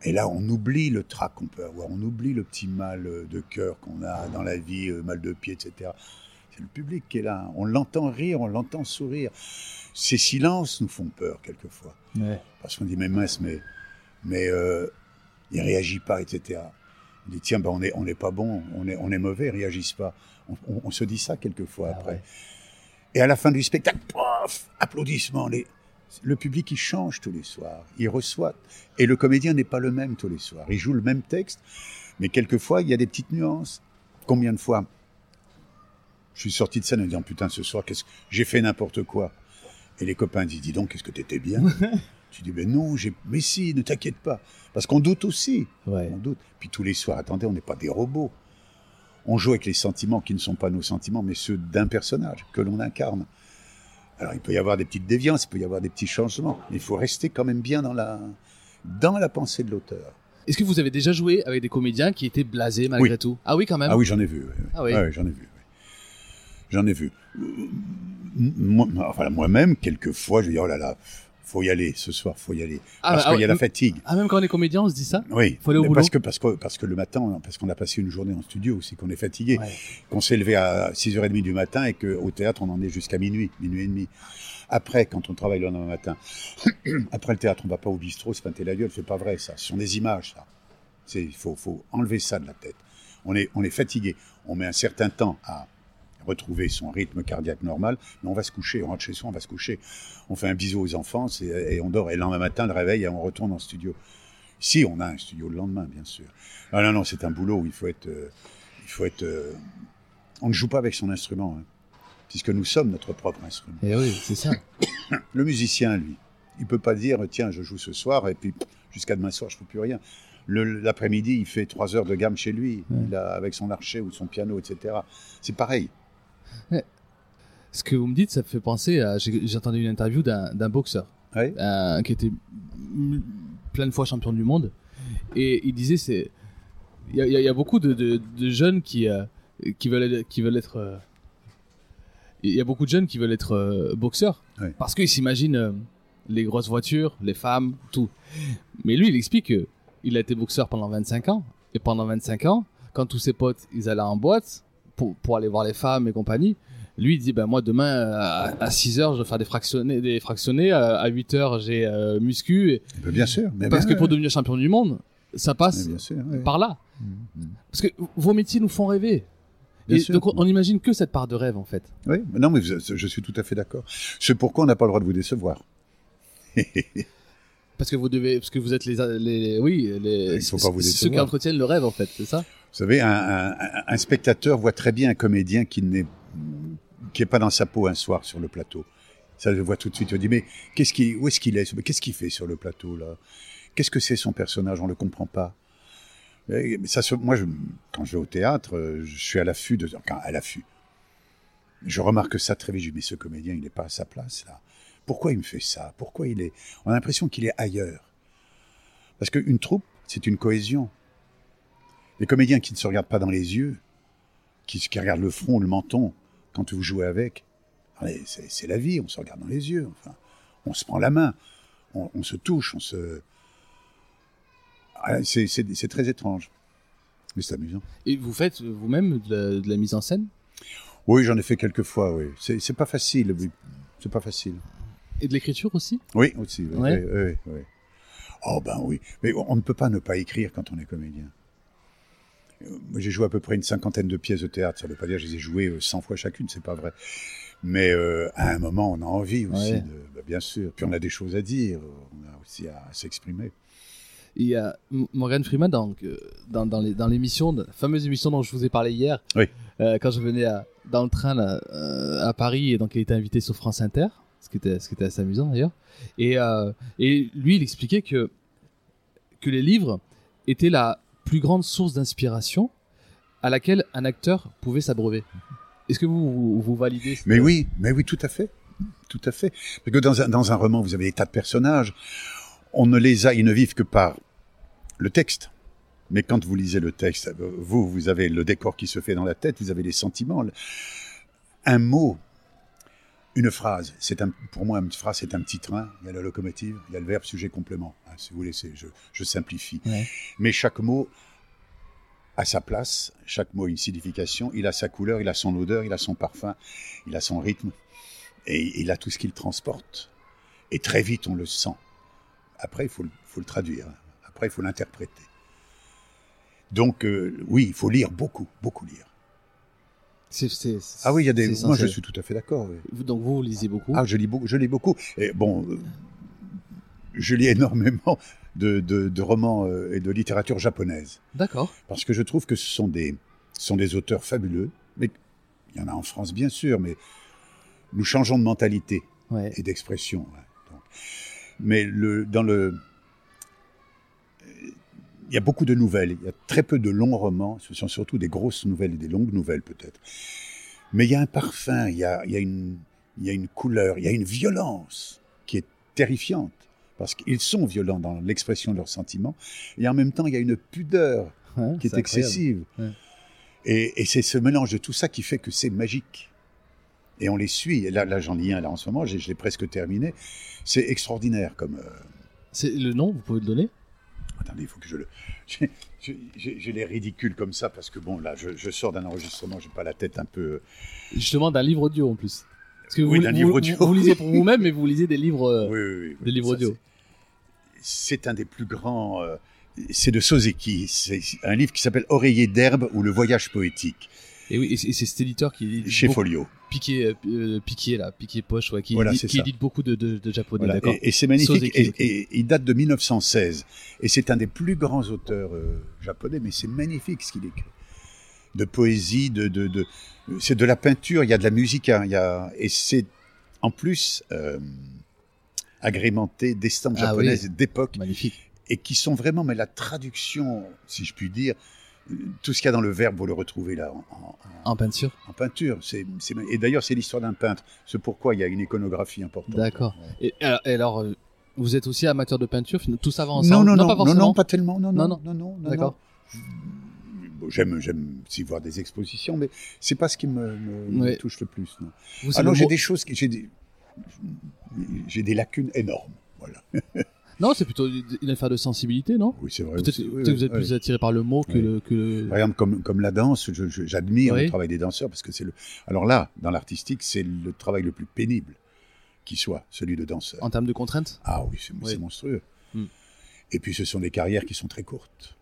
Et là, on oublie le trac qu'on peut avoir, on oublie le petit mal euh, de cœur qu'on a dans la vie, euh, mal de pied, etc. C'est le public qui est là. On l'entend rire, on l'entend sourire. Ces silences nous font peur quelquefois. Ouais. Parce qu'on dit, mais mince, mais, mais euh, il réagit pas, etc. On dit, tiens, ben, on n'est on est pas bon, on est, on est mauvais, ils réagissent pas. On, on- on se dit ça quelquefois Ah après. ouais. Et à la fin du spectacle, pof, applaudissements. Les... Le public, il change tous les soirs. Il reçoit. Et le comédien n'est pas le même tous les soirs. Il joue le même texte, mais quelquefois, il y a des petites nuances. Combien de fois je suis sorti de scène en disant, putain, ce soir, qu'est-ce que j'ai fait n'importe quoi. Et les copains disent, dis donc, qu'est-ce que t'étais bien? [laughs] Tu dis, ben non, j'ai... mais si, ne t'inquiète pas. Parce qu'on doute aussi. Ouais. On doute. Puis tous les soirs, attendez, on n'est pas des robots. On joue avec les sentiments qui ne sont pas nos sentiments, mais ceux d'un personnage que l'on incarne. Alors il peut y avoir des petites déviances, il peut y avoir des petits changements, mais il faut rester quand même bien dans la, dans la pensée de l'auteur. Est-ce que vous avez déjà joué avec des comédiens qui étaient blasés malgré Oui. tout? Ah oui, quand même. Ah oui, j'en ai vu. oui, oui. Ah oui. J'en ai vu. J'en ai vu. Moi, enfin, moi-même, quelquefois, je dis, oh là là, faut y aller, ce soir, faut y aller. Ah, Parce ah qu'il y a la fatigue. Ah, même quand on est comédien, on se dit ça Oui, Faut aller au boulot. parce que, parce, que, parce que le matin, parce qu'on a passé une journée en studio aussi, qu'on est fatigué, Ouais. qu'on s'est levé à 6h30 du matin et qu'au théâtre, on en est jusqu'à minuit, minuit et demi. Après, quand on travaille le lendemain matin, [clears throat] après le théâtre, on va pas au bistrot, se pinter la gueule, c'est pas vrai, ça. Ce sont des images, ça. C'est, il faut, faut enlever ça de la tête. On est, on est fatigué. On met un certain temps à retrouver son rythme cardiaque normal, mais on va se coucher, on rentre chez soi, on va se coucher. On fait un bisou aux enfants et on dort. Et le lendemain matin, le réveil, et on retourne en studio. Si on a un studio le lendemain, bien sûr. Ah non, non, c'est un boulot où il faut être, euh, il faut être. euh, on ne joue pas avec son instrument, hein, puisque nous sommes notre propre instrument. Eh oui, c'est ça. [coughs] Le musicien, lui, il peut pas dire tiens, je joue ce soir et puis jusqu'à demain soir, je fais plus rien. L'après-midi, il fait trois heures de gamme chez lui, Ouais. il a, avec son archer ou son piano, etc. C'est pareil. Ce que vous me dites, ça me fait penser à. J'ai entendu une interview d'un boxeur euh, qui était plein de fois champion du monde. Et il disait c'est il y, a- y y beaucoup de, de- de jeunes qui, euh, qui, veulent, qui veulent être. euh, Il y a beaucoup de jeunes qui veulent être euh, boxeurs. Parce qu'ils s'imaginent les grosses voitures, les femmes, tout. Mais lui, il explique que il a été boxeur pendant 25 ans. Et pendant 25 ans, quand tous ses potes, ils allaient en boîte pour, pour aller voir les femmes et compagnie, lui, il dit, ben moi, demain, euh, à, 6 heures, je vais faire des fractionnés. Des fractionnés à, à 8 heures, j'ai euh, muscu. et- Mais Bien sûr. Mais parce bien, que pour devenir champion du monde, ça passe bien sûr. ouais. par là. Mhm. Parce que vos métiers nous font rêver. Et donc on, on imagine que cette part de rêve en fait. Oui, non, mais je suis tout à fait d'accord. C'est pourquoi on n'a pas le droit de vous décevoir. [laughs] Parce que vous devez, parce que vous êtes les, les oui, les, Il faut pas vous ceux qui entretiennent le rêve en fait, c'est ça? Vous savez, un, spectateur voit très bien un comédien qui n'est qui est pas dans sa peau un soir sur le plateau. Ça, je le vois tout de suite. Je dis, mais qu'est-ce qui, où est-ce qu'il est, Qu'est-ce qu'il fait sur le plateau là? Qu'est-ce que c'est son personnage? On le comprend pas. Ça, moi, quand je vais au théâtre, je suis à l'affût de, enfin, à l'affût. Je remarque ça très vite. Je dis, mais ce comédien, il n'est pas à sa place là. Pourquoi il me fait ça? Pourquoi il est On a l'impression qu'il est ailleurs. Parce qu'une troupe, c'est une cohésion. Les comédiens qui ne se regardent pas dans les yeux, qui, qui regardent le front, le menton, quand vous jouez avec, c'est la vie, on se regarde dans les yeux, enfin, on se prend la main, on, on se touche, on se... Ah, c'est- très étrange, mais c'est amusant. Et vous faites vous-même de, la- de la mise en scène? Oui, j'en ai fait quelques fois, oui. C'est pas facile, oui. c'est pas facile. et de l'écriture aussi? Oui, aussi. Oui, Ouais. oui, oui, oui. Oh ben oui, mais on ne peut pas ne pas écrire quand on est comédien. Euh, j'ai joué à peu près une cinquantaine de pièces de théâtre. Ça ne veut pas dire que je les ai jouées euh, 100 fois chacune, c'est pas vrai. Mais euh, à un moment, on a envie aussi, Ouais. de, bah, bien sûr. Puis on a des choses à dire, on a aussi à, à s'exprimer. Il y a Morgan Freeman dans, euh, dans, dans les- dans l'émission, la fameuse émission dont je vous ai parlé hier, Oui. euh, quand je venais à- dans le train là, euh, à Paris, et donc il était invité sur France Inter, ce qui était, ce qui était assez amusant d'ailleurs. Et, euh, et lui, il expliquait que, que les livres étaient la plus grande source d'inspiration à laquelle un acteur pouvait s'abreuver. Est-ce que vous, vous, validez Mais oui, mais oui, tout à fait. Tout à fait. Parce que dans un, dans un roman, vous avez des tas de personnages. On ne les a, ils ne vivent que par le texte. Mais quand vous lisez le texte, euh, vous, vous avez le décor qui se fait dans la tête, vous avez les sentiments. Un mot, une phrase, c'est un, pour moi, une phrase, c'est un petit train. Il y a la locomotive, il y a le verbe, sujet, complément. Hein, si vous voulez, je, je simplifie. Ouais. Mais chaque mot a sa place, chaque mot a une signification, il a sa couleur, il a son odeur, il a son parfum, il a son rythme, et il a tout ce qu'il transporte. Et très vite, on le sent. Après, il faut, le- faut le traduire, hein. après, il faut l'interpréter. Donc, euh, oui, il faut lire beaucoup, beaucoup lire. Ah oui, il y a des. Moi, je suis tout à fait d'accord. oui. Donc vous, vous lisez beaucoup. Ah, je lis beaucoup. Je lis beaucoup. Et bon, euh, je lis énormément de, de- de romans euh, et de littérature japonaise. D'accord. parce que je trouve que ce sont des, ce sont des auteurs fabuleux, mais il y en a en France bien sûr, mais nous changeons de mentalité Ouais. et d'expression. ouais. Mais le, dans le, il y a beaucoup de nouvelles, il y a très peu de longs romans, ce sont surtout des grosses nouvelles et des longues nouvelles peut-être. Mais il y a un parfum, il y a, il y a une, il y a une couleur, il y a une violence qui est terrifiante. Parce qu'ils sont violents dans l'expression de leurs sentiments, et en même temps, il y a une pudeur Ouais, qui est, excessive. Ouais. Et, et c'est ce mélange de tout ça qui fait que c'est magique. Et on les suit. Et là, là j'en lis un là en ce moment, j'ai- je l'ai presque terminé. C'est extraordinaire comme. euh, C'est le nom, vous pouvez le donner? Attendez, il faut que je le. [laughs] J'ai les ridicules comme ça parce que bon, là, je, je sors d'un enregistrement, j'ai pas la tête un peu. euh, Justement d'un livre audio en plus. Parce que Oui, vous, livre vous- audio. Vous, lisez pour [laughs] vous-même, mais vous lisez des livres. euh, oui, oui, oui, des livres Ça, audio. c'est- un des plus grands. euh, c'est de Soseki. C'est un livre qui s'appelle Oreiller d'herbe ou le voyage poétique Et oui, et c'est et c'est cet éditeur qui chez beaucoup- Folio. Piqué, euh, euh, piqué là, piqué poche, ouais, qui, Voilà, édite, qui beaucoup de, de, de japonais, Voilà. Et, et c'est magnifique. Et, il date de 1916. Et c'est un des plus grands auteurs euh, japonais, mais c'est magnifique ce qu'il écrit. De poésie, de, de, de c'est de la peinture, il y a de la musique, hein, il y a, et c'est en plus euh, agrémenté d'estampes Ah japonaises d'époque Magnifique. et qui sont vraiment, mais la traduction, si je puis dire, tout ce qu'il y a dans le verbe, vous le retrouvez là en, en- En peinture. en peinture. C'est, c'est- et d'ailleurs, c'est l'histoire d'un peintre. C'est pourquoi il y a une iconographie importante. D'accord. Ouais. Et, alors, et alors, euh, vous êtes aussi amateur de peinture, tout ça va ensemble? Non, non, non, pas non, forcément. non, pas tellement. Non, non, Non, non, non, D'accord. bon, j'aime, j'aime aussi voir des expositions, mais c'est pas ce qui me, me- me Ouais. touche le plus. Non. Vous, Ah non, j'ai mot- des choses, qui- j'ai des, j'ai des lacunes énormes. Voilà. [laughs] Non, c'est plutôt une affaire de sensibilité, non? Oui, c'est vrai. Peut-être. Oui, que vous êtes oui. plus attiré par le mot que, le, que le- Par exemple, comme, comme la danse, j'admire le travail des danseurs parce que c'est le. Alors là, dans l'artistique, c'est le travail le plus pénible qui soit, celui de danseur. en termes de contraintes? Ah oui, c'est monstrueux. Hmm. Et puis ce sont des carrières qui sont très courtes,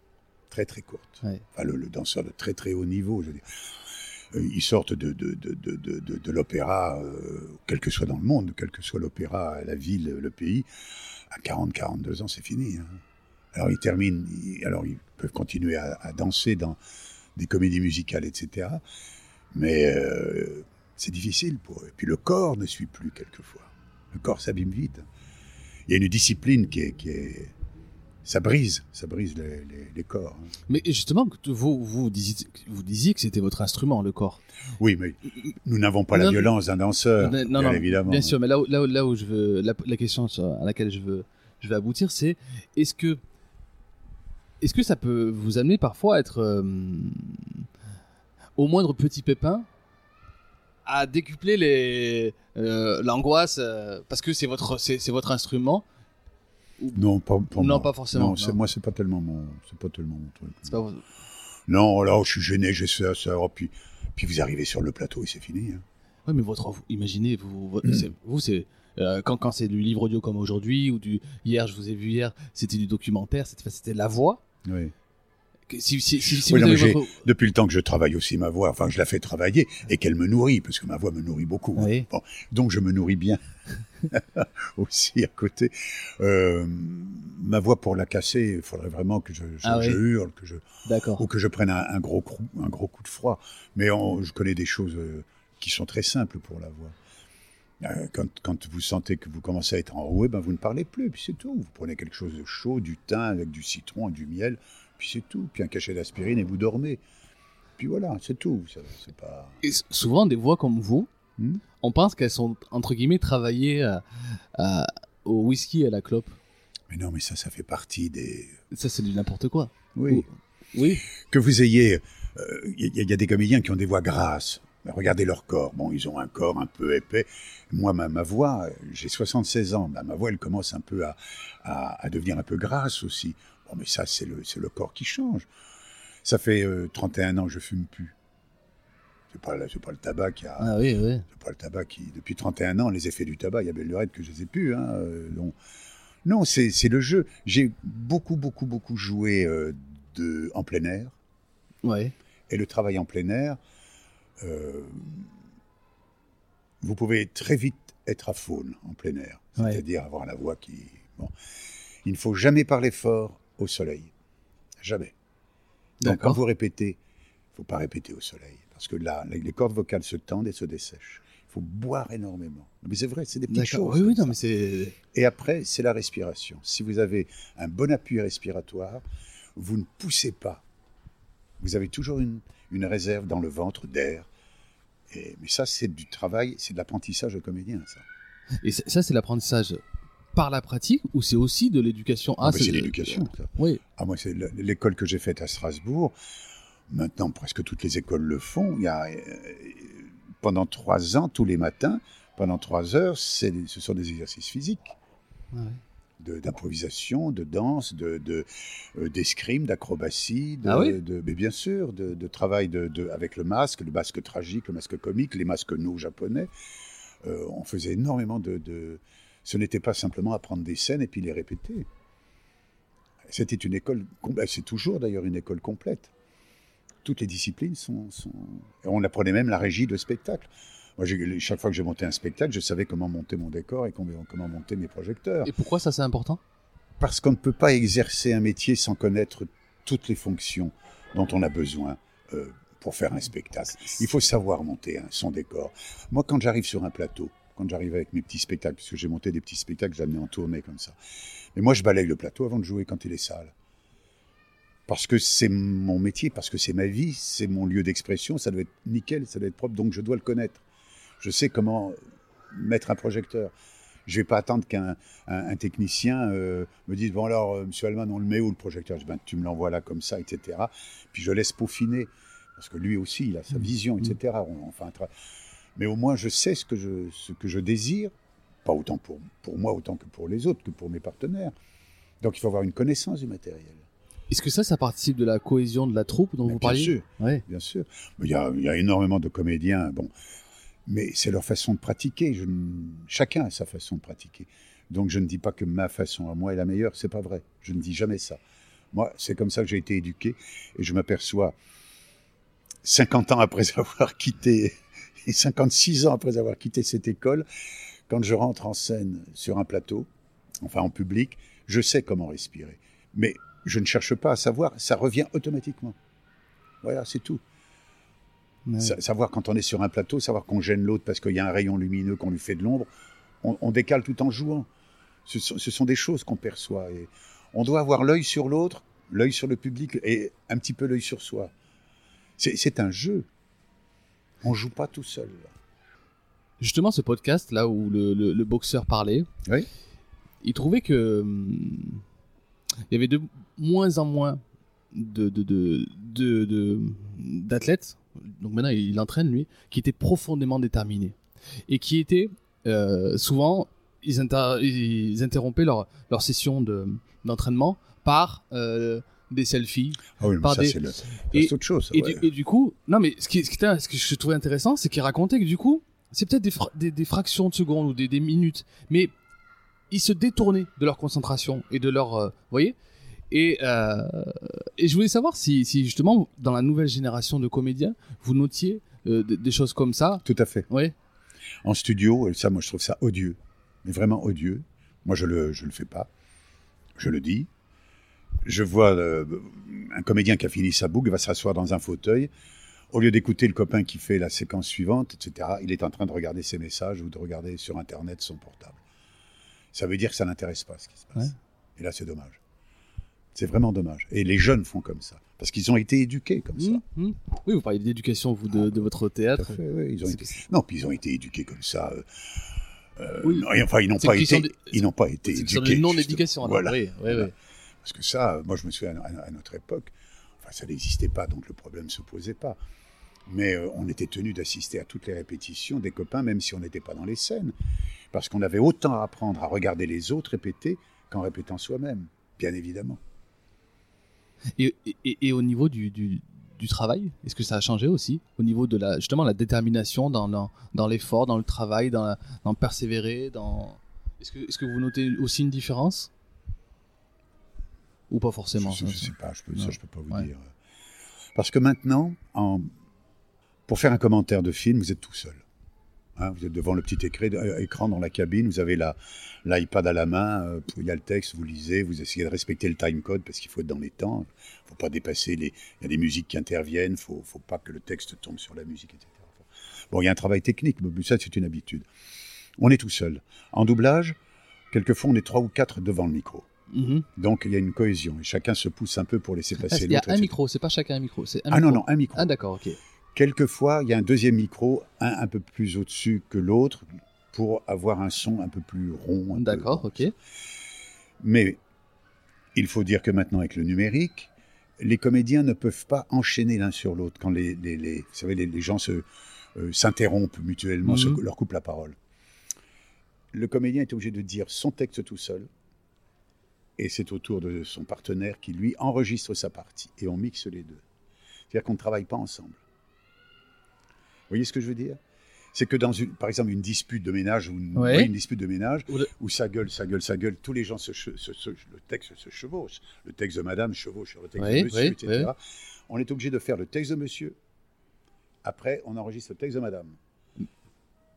très très courtes. Enfin, le, le danseur de très très haut niveau, je veux dire. Euh, ils sortent de, de, de, de, de, l'opéra, euh, quel que soit dans le monde, quel que soit l'opéra, la ville, le pays, à 40, 42 ans, c'est fini. hein. Alors ils terminent, alors ils peuvent continuer à, danser dans des comédies musicales, etc. Mais euh, c'est difficile pour eux. Et puis le corps ne suit plus quelquefois. Le corps s'abîme vite. Il y a une discipline qui est ça brise, ça brise les, les- les corps. hein. Mais justement, vous, vous, disiez, vous disiez que c'était votre instrument, le corps. Oui, mais nous n'avons pas la violence d'un danseur, non, non, bien évidemment. bien sûr, mais là où, là où, là où je veux, la, la question à laquelle je veux, je veux aboutir, c'est est-ce que, est-ce que ça peut vous amener parfois à être euh, au moindre petit pépin à décupler les euh, l'angoisse euh, parce que c'est votre c'est votre instrument Non, pas, pour Non, moi. pas forcément, Non, c'est- non. moi, c'est pas tellement mon, c'est pas tellement mon truc. pas Non, là, je suis gêné, j'ai ça, ça. oh, puis, puis vous arrivez sur le plateau et c'est fini. hein. Ouais, mais votre, imaginez, vous, vous, c'est euh, quand, quand c'est du livre audio comme aujourd'hui ou du hier, je vous ai vu hier, c'était du documentaire, c'était, c'était la voix. Oui. Que- Si, si, si, si Oui, vous non, avez mais j'ai- votre- Depuis le temps que je travaille aussi ma voix, enfin, je la fais travailler et qu'elle me nourrit, parce que ma voix me nourrit beaucoup. hein. Bon, donc je me nourris bien [laughs] aussi à côté. Euh, ma voix pour la casser, il faudrait vraiment que je, je, Ah oui. hurle, que je, ou que je prenne un, un gros, coup, un gros coup de froid. Mais on- je connais des choses euh, qui sont très simples pour la voix. Euh, quand, quand vous sentez que vous commencez à être enroué, ben vous ne parlez plus, puis c'est tout. Vous prenez quelque chose de chaud, du thym avec du citron et du miel, puis c'est tout. Puis un cachet d'aspirine et vous dormez. Puis voilà, c'est tout. C'est pas. Et souvent, des voix comme vous, Hmm. on pense qu'elles sont, entre guillemets, travaillées à- à- au whisky et à la clope. Mais non, mais ça, ça fait partie des. Ça, c'est du n'importe quoi. Oui. Oui. Que vous ayez. Il y, a- y a des comédiens qui ont des voix grasses. Regardez leur corps. Bon, ils ont un corps un peu épais. Moi, ma, ma voix, euh, j'ai 76 ans. Ben, ma voix, elle commence un peu à, à, à devenir un peu grasse aussi. Bon, mais ça, c'est le, le corps qui change. Ça fait euh, 31 ans que je fume plus. C'est pas, pas le tabac qui a. Ah oui, oui. C'est pas le tabac qui. Depuis 31 ans, les effets du tabac, il y a belle lurette que je les ai plus. Hein, euh, non, non c'est le jeu. J'ai beaucoup, beaucoup, beaucoup joué euh, de, en plein air. Ouais. Et le travail en plein air, euh, vous pouvez très vite être à faune en plein air. Ouais. C'est-à-dire avoir la voix qui. Bon. Il ne faut jamais parler fort au soleil. Jamais. Donc quand vous répétez, il ne faut pas répéter au soleil. Parce que là, les cordes vocales se tendent et se dessèchent. Il faut boire énormément. Mais c'est vrai, c'est des petites choses. Oui, oui, non, mais c'est. Et après, c'est la respiration. Si vous avez un bon appui respiratoire, vous ne poussez pas. Vous avez toujours une, une réserve dans le ventre d'air. Et, mais ça, c'est du travail, c'est de l'apprentissage de comédien, ça. Et ça, c'est l'apprentissage par la pratique ou c'est aussi de l'éducation? Ah, mais c'est l'éducation. Oui. Ah, moi, c'est le- l'école que j'ai faite à Strasbourg. Maintenant, presque toutes les écoles le font. Il y a, euh, pendant trois ans, tous les matins, pendant trois heures, c'est ce sont des exercices physiques. Ouais. d'improvisation, de, danse, de, de, euh, d'escrime, d'acrobatie, de, Ah oui? de- mais bien sûr, de, de travail de, avec le masque, le masque tragique, le masque comique, les masques no japonais. Euh, on faisait énormément de, de- Ce n'était pas simplement apprendre des scènes et puis les répéter. C'était une école, ben, c'est toujours d'ailleurs une école complète. Toutes les disciplines sont, On apprenait même la régie de spectacle. Moi, chaque fois que j'ai monté un spectacle, je savais comment monter mon décor et comment, comment monter mes projecteurs. Et pourquoi ça, c'est important? Parce qu'on ne peut pas exercer un métier sans connaître toutes les fonctions dont on a besoin euh, pour faire un spectacle. Il faut savoir monter un, son décor. Moi, quand j'arrive sur un plateau, quand j'arrive avec mes petits spectacles, parce que j'ai monté des petits spectacles, amené en tournée comme ça. Mais moi, je balaye le plateau avant de jouer quand il est sale. Parce que c'est mon métier, parce que c'est ma vie, c'est mon lieu d'expression, ça doit être nickel, ça doit être propre, donc je dois le connaître. Je sais comment mettre un projecteur. Je vais pas attendre qu'un un, un technicien euh, me dise bon alors euh, Monsieur Allman on le met où le projecteur? Je dis, ben, tu me l'envoies là comme ça, etc. Puis je laisse peaufiner parce que lui aussi il a sa vision, etc. On, on tra- Mais au moins je sais ce que je ce que je désire, pas autant pour pour moi autant que pour les autres, que pour mes partenaires. Donc il faut avoir une connaissance du matériel. Est-ce que ça, ça participe de la cohésion de la troupe dont Mais vous bien parliez sûr. Ouais. bien sûr. Il y a, il y a énormément de comédiens, bon, mais c'est leur façon de pratiquer. Je Chacun a sa façon de pratiquer. Donc je ne dis pas que ma façon à moi est la meilleure, c'est pas vrai. Je ne dis jamais ça. Moi, c'est comme ça que j'ai été éduqué et je m'aperçois 50 ans après [laughs] avoir quitté et 56 ans après avoir quitté cette école, quand je rentre en scène sur un plateau, enfin en public, je sais comment respirer. Mais je ne cherche pas à savoir, ça revient automatiquement. Voilà, c'est tout. Ouais. Sa- savoir quand on est sur un plateau, savoir qu'on gêne l'autre parce qu'il y a un rayon lumineux, qu'on lui fait de l'ombre, on, on décale tout en jouant. Ce sont, ce sont des choses qu'on perçoit. Et on doit avoir l'œil sur l'autre, l'œil sur le public et un petit peu l'œil sur soi. C'est c'est un jeu. On joue pas tout seul. Justement, ce podcast là où le, le- le boxeur parlait, Oui. il trouvait que hum, il y avait de moins en moins de de- d'athlètes. Donc maintenant, il entraîne lui, qui étaient profondément déterminés et qui étaient euh, souvent ils, inter- ils interrompaient leur leur session de d'entraînement par euh, des selfies Ah oui, mais Par ça, des- c'est le- et- autre chose. ça, Et, ouais. du, et du coup, non mais ce, qui, ce, qui ce que je trouvais intéressant, c'est qu'il racontait que du coup, c'est peut-être des, fra- des, des fractions de secondes ou des, des minutes, mais ils se détournaient de leur concentration et de leur, euh, vous voyez? Et, euh, et je voulais savoir si, si justement dans la nouvelle génération de comédiens, vous notiez euh, des, des choses comme ça? Tout à fait. Ouais. En studio, et ça, moi, je trouve ça odieux. Mais vraiment odieux. Moi, je le, je le fais pas. Je le dis. Je vois euh, un comédien qui a fini sa boucle, va s'asseoir dans un fauteuil. Au lieu d'écouter le copain qui fait la séquence suivante, etc., il est en train de regarder ses messages ou de regarder sur Internet son portable. Ça veut dire que ça n'intéresse pas ce qui se passe. Ouais. Et là, c'est dommage. C'est vraiment dommage. Et les jeunes font comme ça. Parce qu'ils ont été éduqués comme ça. Mmh, mmh. Oui, vous parliez d'éducation, vous, de, de votre Tout à théâtre. fait, oui, ils ont C'est- été- Non, puis ils ont été éduqués comme ça. euh, euh, Oui. non, enfin, ils n'ont C'est pas qu'ils été, sont des- ils n'ont pas été C'est éduqués. une justement. non-éducation. Voilà. Oui, oui, Voilà. Parce que ça, moi, je me souviens à, notre époque, enfin, ça n'existait pas, donc le problème ne se posait pas. Mais euh, on était tenu d'assister à toutes les répétitions des copains, même si on n'était pas dans les scènes, parce qu'on avait autant à apprendre à regarder les autres répéter qu'en répétant soi-même, bien évidemment. Et, au niveau du, travail, est-ce que ça a changé aussi Au niveau de la, justement la détermination dans, l'effort, dans le travail, dans, la- persévérer dans... Est-ce que, est que vous notez aussi une différence? Ou pas forcément je, ça sais pas, je peux, Non. ça, je peux pas vous Ouais. dire. Parce que maintenant, en, pour faire un commentaire de film, vous êtes tout seul. Hein, vous êtes devant le petit écran, euh, écran dans la cabine, vous avez l'iPad à la main, euh, il y a le texte, vous lisez, vous essayez de respecter le time code parce qu'il faut être dans les temps, il faut pas dépasser les... Il y a des musiques qui interviennent, il faut, faut pas que le texte tombe sur la musique, etc. Bon, il y a un travail technique, mais ça c'est une habitude. On est tout seul. En doublage, quelquefois on est trois ou quatre devant le micro. Mhm. Donc il y a une cohésion et chacun se pousse un peu pour laisser Ah, passer Il y a l'autre. un etc. micro, c'est pas chacun un micro. c'est un Ah non, micro. non, un micro. Ah d'accord, ok. Quelquefois, il y a un deuxième micro, un un peu plus au-dessus que l'autre, pour avoir un son un peu plus rond. D'accord, ok. Mais il faut dire que maintenant, avec le numérique, les comédiens ne peuvent pas enchaîner l'un sur l'autre quand les, les- les- vous savez, les, les gens se, euh, s'interrompent mutuellement, se- Mhm. leur coupent la parole. Le comédien est obligé de dire son texte tout seul, et c'est au tour de son partenaire qui, lui, enregistre sa partie, et on mixe les deux. C'est-à-dire qu'on ne travaille pas ensemble. Vous voyez ce que je veux dire? C'est que dans, une, par exemple, une dispute de ménage, ou une, Ouais. oui, une dispute de ménage, où ça gueule, ça gueule, ça gueule, tous les gens, se, se- se- le texte se chevauche. Le texte de madame chevauche sur le texte de monsieur, etc. On est obligé de faire le texte de monsieur. Après, on enregistre le texte de madame.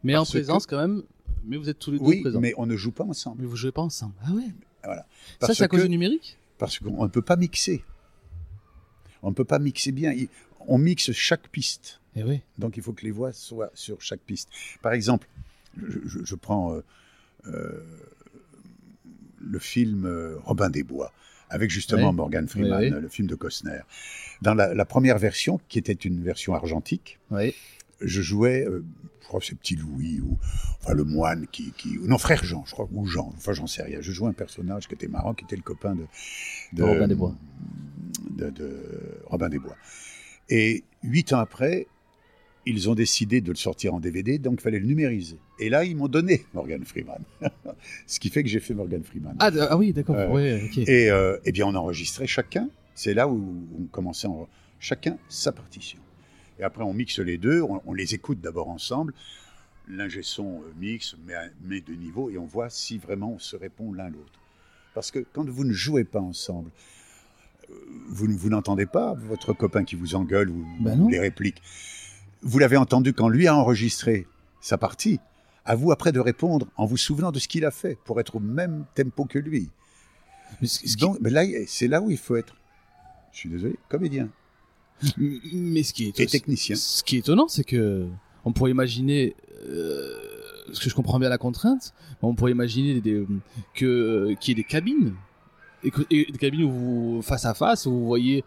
Mais en que- présence quand même. Mais vous êtes tous les deux Oui, présents. mais on ne joue pas ensemble. Mais vous jouez pas ensemble. Ah ouais. Voilà. Ça c'est à cause du numérique Parce qu'on ne peut pas mixer. On ne peut pas mixer bien. On mixe chaque piste. Eh oui. Donc il faut que les voix soient sur chaque piste. Par exemple, je, je- je prends euh, euh, le film euh, Robin des Bois, avec justement Oui. Morgan Freeman, Oui, le film de Costner. Dans la, la première version, qui était une version argentique, Oui. Je jouais, euh, je crois que c'est Petit Louis, ou enfin le moine qui, qui. Non, frère Jean, je crois, ou Jean, enfin j'en sais rien. Je jouais un personnage qui était marrant, qui était le copain de. De Robin des Bois. De, de Robin des Bois. Et huit ans après, ils ont décidé de le sortir en DVD, donc il fallait le numériser. Et là, ils m'ont donné [laughs] Morgan Freeman. [laughs] Ce qui fait que j'ai fait Morgan Freeman. Ah, ah oui, d'accord. Ouais, ok. Et euh, eh bien, on enregistrait chacun. C'est là où on commençait en chacun sa partition. Et après, on mixe les deux. On, on les écoute d'abord ensemble. L'ingé son euh, mixe, met, met de niveau, et on voit si vraiment on se répond l'un l'autre. Parce que quand vous ne jouez pas ensemble, euh, vous, vous n'entendez pas votre copain qui vous engueule ou, Ben ou les répliques. Vous l'avez entendu quand lui a enregistré sa partie. À vous après de répondre en vous souvenant de ce qu'il a fait pour être au même tempo que lui. Mais ce- ce qui- Donc, mais là, c'est là où il faut être. Je suis désolé, comédien mais ce qui est et technicien. Ce qui est étonnant, c'est que on pourrait imaginer, euh, parce que je comprends bien la contrainte, on pourrait imaginer des, que qu'il y ait des cabines, et, que- et des cabines où vous face à face, où vous voyez.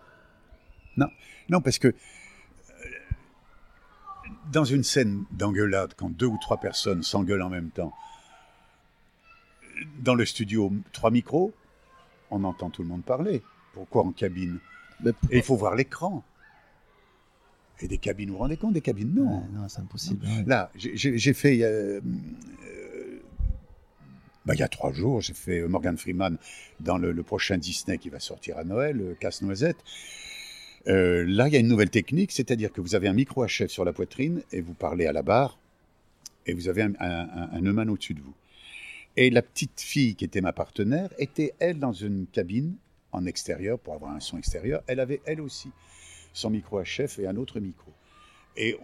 Non, parce que euh, dans une scène d'engueulade, quand deux ou trois personnes s'engueulent en même temps, dans le studio, trois micros, on entend tout le monde parler. Pourquoi en cabine? Et il faut voir l'écran. Et des cabines, vous vous rendez compte Des cabines, non. Ouais, non, c'est impossible. ouais. Là, j'ai- fait. euh, euh, bah, il y a trois jours, j'ai fait euh, Morgan Freeman dans le, le prochain Disney qui va sortir à Noël, euh, Casse-Noisette. Euh, là, il y a une nouvelle technique, c'est-à-dire que vous avez un micro à chef sur la poitrine et vous parlez à la barre et vous avez un, un, un, un Neumann au-dessus de vous. Et la petite fille qui était ma partenaire était, elle, dans une cabine en extérieur pour avoir un son extérieur. Elle avait, elle aussi, son micro à chef et un autre micro. Et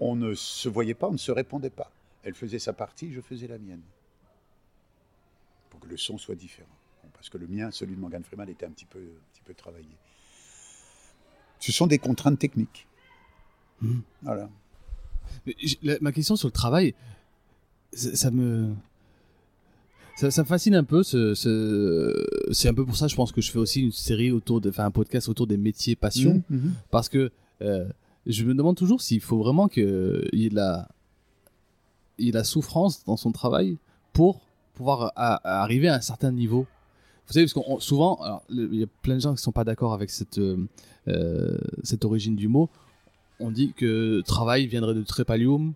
on ne se voyait pas, on ne se répondait pas. Elle faisait sa partie, je faisais la mienne. Pour que le son soit différent. Parce que le mien, celui de Morgan Freeman, était un petit peu, un petit peu travaillé. Ce sont des contraintes techniques. Mhm. Voilà. Mais j- la- ma question sur le travail, ça, ça me. Ça, ça me fascine un peu. Ce, ce- C'est un peu pour ça, je pense que je fais aussi une série autour de. Enfin, un podcast autour des métiers passion. Mhm. Parce que euh, je me demande toujours s'il faut vraiment qu'il y ait de la. Il y ait de la souffrance dans son travail pour pouvoir arriver à un certain niveau. Vous savez, parce qu'on on- souvent, il y a plein de gens qui sont pas d'accord avec cette, euh, cette origine du mot. On dit que travail viendrait de trépalium,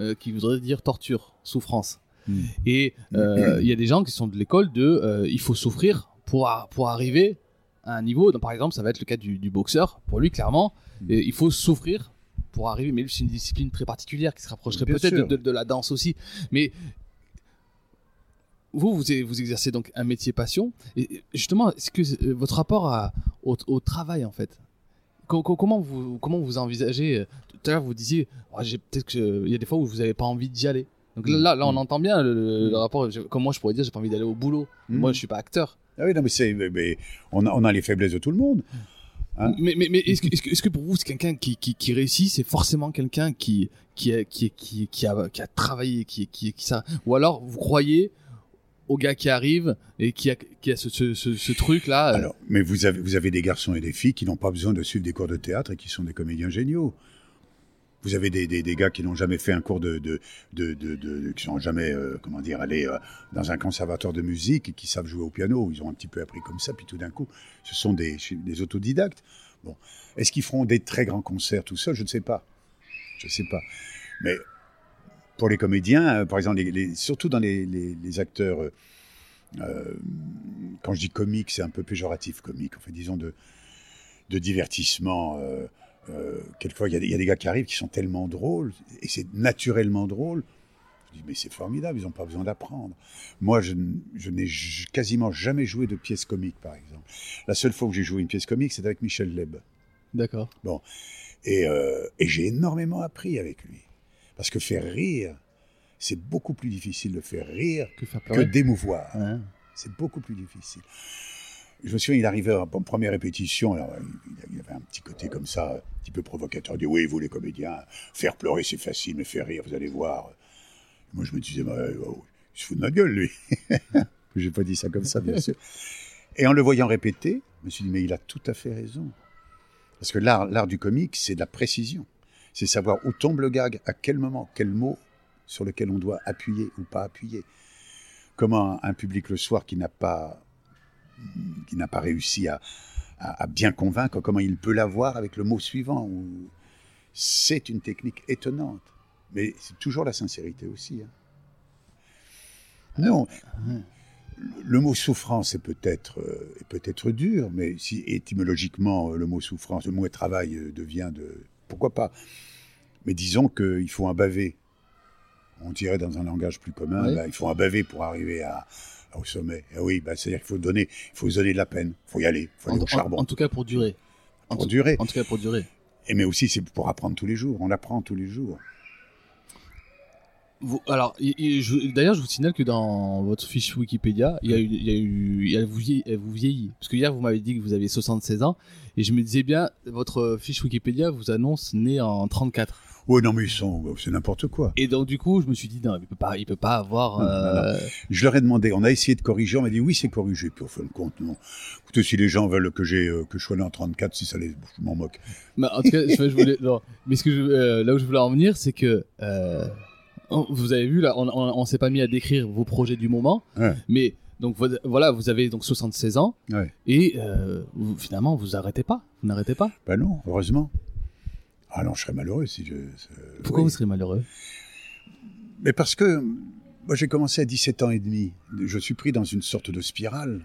euh, qui voudrait dire torture, souffrance. Mm. Et euh, il y a des gens qui sont de l'école de euh, il faut souffrir pour, a- pour arriver à un niveau. Donc, par exemple, ça va être le cas du, du boxeur. Pour lui, clairement, Mm. et il faut souffrir pour arriver. Mais lui, c'est une discipline très particulière qui se rapprocherait peut-être de, sûr. de- de la danse aussi. Mais vous, vous, vous exercez donc un métier passion. Et justement, est-ce que euh, votre rapport à- au, au travail, en fait, co- co- comment vous comment vous envisagez Tout à l'heure, vous disiez, peut-être il y a des fois où vous n'avez pas envie d'y aller. Donc là, là, là, on Mm. entend bien le, Mm. rapport. Je- Comme moi, je pourrais dire, j'ai pas envie d'aller au boulot. Mm. Moi, je suis pas acteur. Ah oui, non, mais, c'est, mais- on, a, on a les faiblesses de tout le monde. Hein mais mais, mais est-ce que, est-ce que, est-ce que pour vous, c'est quelqu'un qui, qui, qui réussit, c'est forcément quelqu'un qui qui a, qui, qui, qui a qui a travaillé, qui qui, qui ça, ou alors vous croyez au gars qui arrive et qui a qui a ce, ce, ce, ce truc là. Alors, mais vous avez, vous avez des garçons et des filles qui n'ont pas besoin de suivre des cours de théâtre et qui sont des comédiens géniaux. Vous avez des, gars qui n'ont jamais fait un cours de, de, de, de, qui n'ont jamais, euh, comment dire, allé euh, dans un conservatoire de musique et qui savent jouer au piano. Ils ont un petit peu appris comme ça, puis tout d'un coup, ce sont des, autodidactes. Bon, est-ce qu'ils feront des très grands concerts tout seuls Je ne sais pas. Je ne sais pas. Mais pour les comédiens, euh, par exemple, surtout dans les, acteurs, quand je dis comique, c'est un peu péjoratif comique, enfin disons de divertissement. Euh, quelquefois, il y, a des- il y a des gars qui arrivent qui sont tellement drôles, et c'est naturellement drôle. Je dis, mais c'est formidable, ils n'ont pas besoin d'apprendre. Moi, je, n'ai quasiment jamais joué de pièce comique, par exemple. La seule fois où j'ai joué une pièce comique, c'est avec Michel Leb. D'accord. Et, euh, et j'ai énormément appris avec lui. Parce que faire rire, c'est beaucoup plus difficile de faire rire Que que d'émouvoir. Ouais. C'est beaucoup plus difficile. Je me souviens, il arrivait en première répétition, alors, il avait un petit côté comme ça, un petit peu provocateur. Il dit Oui, vous les comédiens, faire pleurer c'est facile, mais faire rire, vous allez voir. Moi, je me disais bah, oh, Il se fout de notre gueule, lui. [laughs] Je n'ai pas dit ça comme ça, bien sûr. Et en le voyant répéter, je me suis dit Mais il a tout à fait raison. Parce que l'art du comique, c'est de la précision. C'est savoir où tombe le gag, à quel moment, quel mot sur lequel on doit appuyer ou pas appuyer. Comment un public le soir qui n'a pas, qui n'a pas réussi à, à- à bien convaincre, comment il peut l'avoir avec le mot suivant. ou- C'est une technique étonnante. Mais c'est toujours la sincérité aussi. hein. Non, le mot souffrance est peut-être euh, peut-être dur, mais si étymologiquement le mot souffrance, le mot travail euh, devient de pourquoi pas. Mais disons qu'il faut un bavé. On dirait dans un langage plus commun, Oui. bah, il faut un bavé pour arriver à, au sommet. Et oui, bah, c'est-à-dire qu'il faut donner, il faut se donner de la peine, il faut y aller, il faut En, aller au en- charbon en tout cas pour durer. En pour tout- durer. En tout cas pour durer. Et mais aussi c'est pour apprendre tous les jours. On apprend tous les jours. Vous- alors, d'ailleurs, je vous signale que dans votre fiche Wikipédia, il y a eu, il y a eu, il y a vous, vieilli, vous vieillit. Parce que hier, vous m'avez dit que vous aviez 76 ans, et je me disais bien, votre fiche Wikipédia vous annonce né en 34. Oh non mais ils sont, c'est n'importe quoi. Et donc, du coup, je me suis dit, non, il peut pas, il peut pas avoir. Non, non, euh, Je leur ai demandé, on a essayé de corriger, on m'a dit oui c'est corrigé. Puis au fin de compte non. Écoutez si les gens veulent que j'ai euh, que je sois né en 34, si ça les, je m'en moque. Mais en tout cas, je, voulais, non. Mais ce que je, euh, là où je voulais en venir, c'est que euh, vous avez vu là, on, on, on s'est pas mis à décrire vos projets du moment, Ouais. mais donc vo- voilà, vous avez donc 76 ans Ouais. et euh, vous- finalement vous arrêtez pas, vous n'arrêtez pas. Ben non, heureusement. Ah non, je serais malheureux si je. Pourquoi oui. vous serez malheureux Mais parce que moi j'ai commencé à 17 ans et demi. Je suis pris dans une sorte de spirale.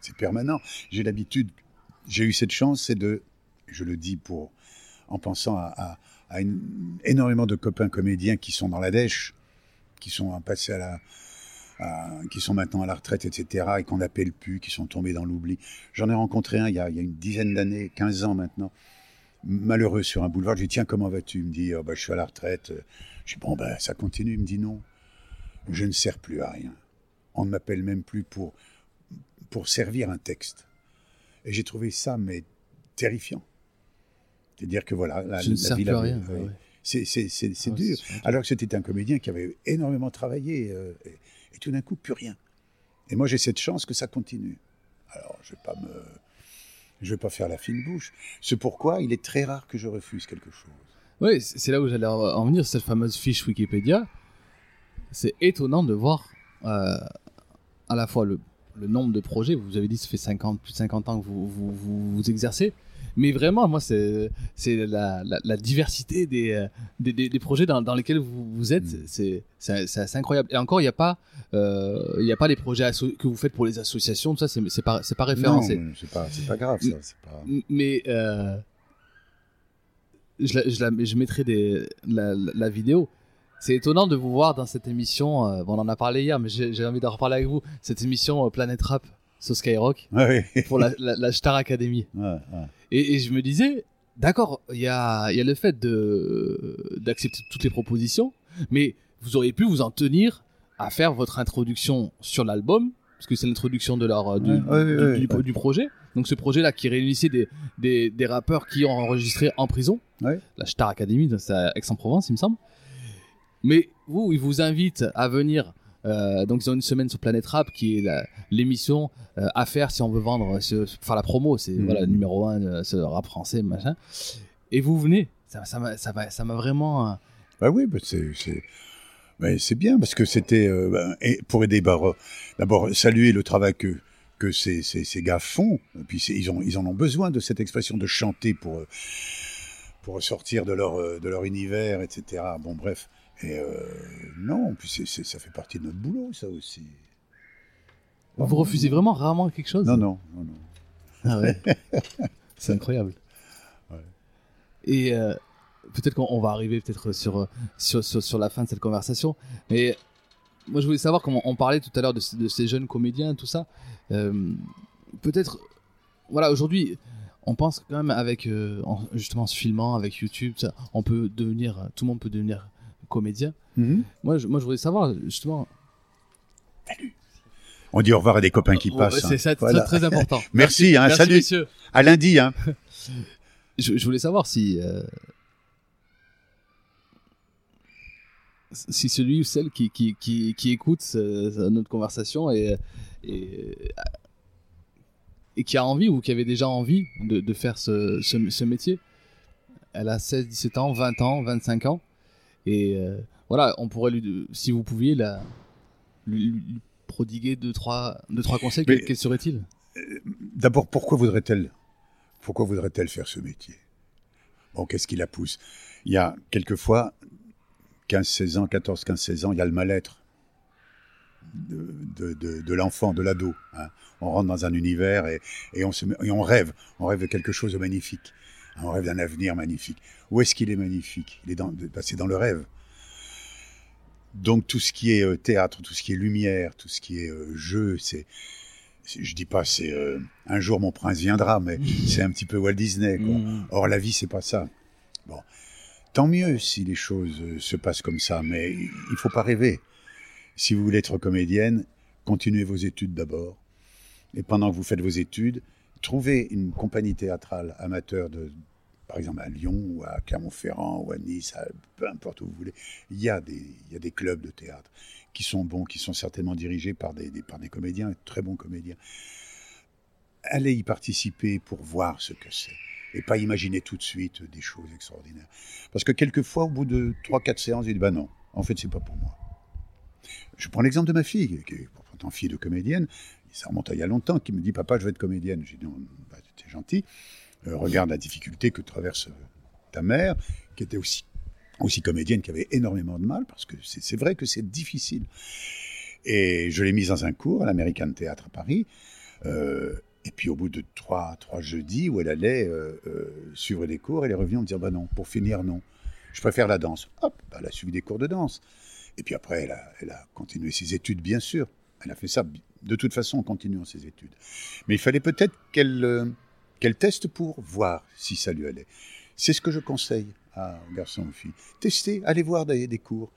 C'est permanent. J'ai l'habitude, j'ai eu cette chance, c'est de, je le dis pour, en pensant à, à- à une- énormément de copains comédiens qui sont dans la dèche, qui sont passés à la, à- qui sont maintenant à la retraite, etc., et qu'on n'appelle plus, qui sont tombés dans l'oubli. J'en ai rencontré un il y a, il y a une dizaine d'années, 15 ans maintenant, malheureux sur un boulevard. Je lui dis, tiens, comment vas-tu? Il me dit, oh, bah, je suis à la retraite. Je dis, bon, ben, ça continue. Il me dit, non, je ne sers plus à rien. On ne m'appelle même plus pour, pour servir un texte. Et j'ai trouvé ça, mais terrifiant. C'est-à-dire que voilà, la, Je ne la sers vie plus à rien. ouais. C'est c'est- c'est- c'est Ouais, dur. Alors que c'était un comédien qui avait énormément travaillé euh, et, et tout d'un coup, plus rien. Et moi, j'ai cette chance que ça continue. Alors, je vais pas me, je vais pas faire la fine bouche. C'est pourquoi il est très rare que je refuse quelque chose. Ouais, c'est là où j'allais en venir, cette fameuse fiche Wikipédia. C'est étonnant de voir euh, à la fois le, nombre de projets. Vous avez dit ça fait 50, plus de 50 ans que vous, vous exercez. Mais vraiment, moi, c'est la, la, la diversité des, euh, des, des, des projets dans, dans lesquels vous, vous êtes. Mm. C'est assez incroyable. Et encore, il n'y a, pas, euh, y a pas les projets que vous faites pour les associations. Tout ça, c'est pas, pas référencé. Non, c'est pas, grave ça. Pas... Mais euh, je, la- je, la- je mettrai des, la, vidéo. C'est étonnant de vous voir dans cette émission. euh, bon, on en a parlé hier, mais j'ai envie d'en reparler avec vous. Cette émission euh, Planet Rap sur Skyrock Ouais, pour [laughs] la Star Academy. ouais, ouais. Et, et je me disais, d'accord, il y a, il y a le fait d'accepter toutes les propositions, mais vous auriez pu vous en tenir à faire votre introduction sur l'album, parce que c'est l'introduction de leur du, Ouais, ouais, du- ouais, du- ouais. du projet. Donc ce projet-là qui réunissait des, des, des rappeurs qui ont enregistré en prison, la Star Academy, c'est à Aix-en-Provence, il me semble. Mais vous, ils vous invitent à venir. Euh, donc ils ont une semaine sur Planète Rap qui est l'émission euh, à faire si on veut vendre, ce- faire la promo. C'est Mhm. voilà numéro un, euh, ce rap français, machin. Et vous venez. Ça ça m'a ça m'a- ça m'a vraiment. euh, Bah oui, bah c'est c'est bah c'est bien parce que c'était bah, et pour aider bah, d'abord saluer le travail que que ces, ces, ces gars font. Et puis c'est- ils ont ils en ont besoin de cette expression de chanter pour pour sortir de leur de leur univers, etc. Bon bref. Et euh, non, puis c'est- ça fait partie de notre boulot, ça aussi. Vous refusez vraiment rarement quelque chose Non, non, non, non. Ah ouais. [laughs] C'est incroyable. Ouais. Et euh, peut-être qu'on on va arriver peut-être sur, euh, sur, sur, sur la fin de cette conversation. Mais moi, je voulais savoir comment on parlait tout à l'heure de, ce- de ces jeunes comédiens, tout ça. Euh, peut-être, voilà, aujourd'hui, on pense quand même avec, euh, en- justement, en se filmant, avec YouTube, ça, on peut devenir, tout le monde peut devenir comédien. Mhm. Moi, je, moi, je voulais savoir, justement. On dit au revoir à des copains qui Ouais, passent. C'est hein. ça, Voilà. très, très important. [laughs] Merci, hein, Merci, salut. messieurs. À lundi, hein. [laughs] Je, je voulais savoir si euh, si celui ou celle qui qui, qui, qui écoute ce- notre conversation et, et et qui a envie ou qui avait déjà envie de, de faire ce, ce, ce métier, elle a 16, 17 ans, 20 ans, 25 ans. Et euh, voilà, on pourrait lui, si vous pouviez, la, lui, lui prodiguer deux, trois, deux, trois conseils, Mais- quels, seraient-ils? D'abord, pourquoi voudrait-elle pourquoi voudrait-elle faire ce métier? Bon, qu'est-ce qui la pousse? Il y a quelquefois 15, 16 ans, 14, 15, 16 ans, il y a le mal-être de, de, de- de l'enfant, de l'ado. hein. On rentre dans un univers et, et on se et on rêve. On rêve de quelque chose de magnifique. On rêve d'un avenir magnifique. Où est-ce qu'il est magnifique? Il est dans, bah, c'est dans le rêve. Donc tout ce qui est euh, théâtre, tout ce qui est lumière, tout ce qui est euh, jeu, c'est, c'est- je dis pas c'est euh, un jour mon prince viendra, mais c'est un petit peu Walt Disney. Quoi. Mmh. Or la vie c'est pas ça. Bon, tant mieux si les choses se passent comme ça, mais il faut pas rêver. Si vous voulez être comédienne, continuez vos études d'abord, et pendant que vous faites vos études, trouvez une compagnie théâtrale amateur de par exemple à Lyon ou à Clermont-Ferrand ou à Nice, à- peu importe où vous voulez, il y, a des, il y a des clubs de théâtre qui sont bons, qui sont certainement dirigés par des, des- par des comédiens, très bons comédiens. Allez y participer pour voir ce que c'est et pas imaginer tout de suite des choses extraordinaires. Parce que quelquefois, au bout de 3-4 séances, il dit bah non, en fait, c'est pas pour moi. Je prends l'exemple de ma fille, qui est pourtant fille de comédienne, ça remonte à il y a longtemps, qui me dit papa, je veux être comédienne. J'ai dit non, bah, t'es gentil. Euh, regarde la difficulté que traverse euh, ta mère, qui était aussi, aussi comédienne, qui avait énormément de mal, parce que c'est vrai que c'est difficile. Et je l'ai mise dans un cours à l'American Theatre à Paris. euh, et puis au bout de trois, trois jeudis où elle allait suivre des cours, elle est revenue en me dire bah non, pour finir non, je préfère la danse. Hop, bah, elle a suivi des cours de danse. Et puis après, elle a, elle a continué ses études, bien sûr. Elle a fait ça de toute façon en continuant ses études. Mais il fallait peut-être qu'elle euh, qu'elle teste pour voir si ça lui allait. C'est ce que je conseille à garçons ou filles. Testez, allez voir des, des cours.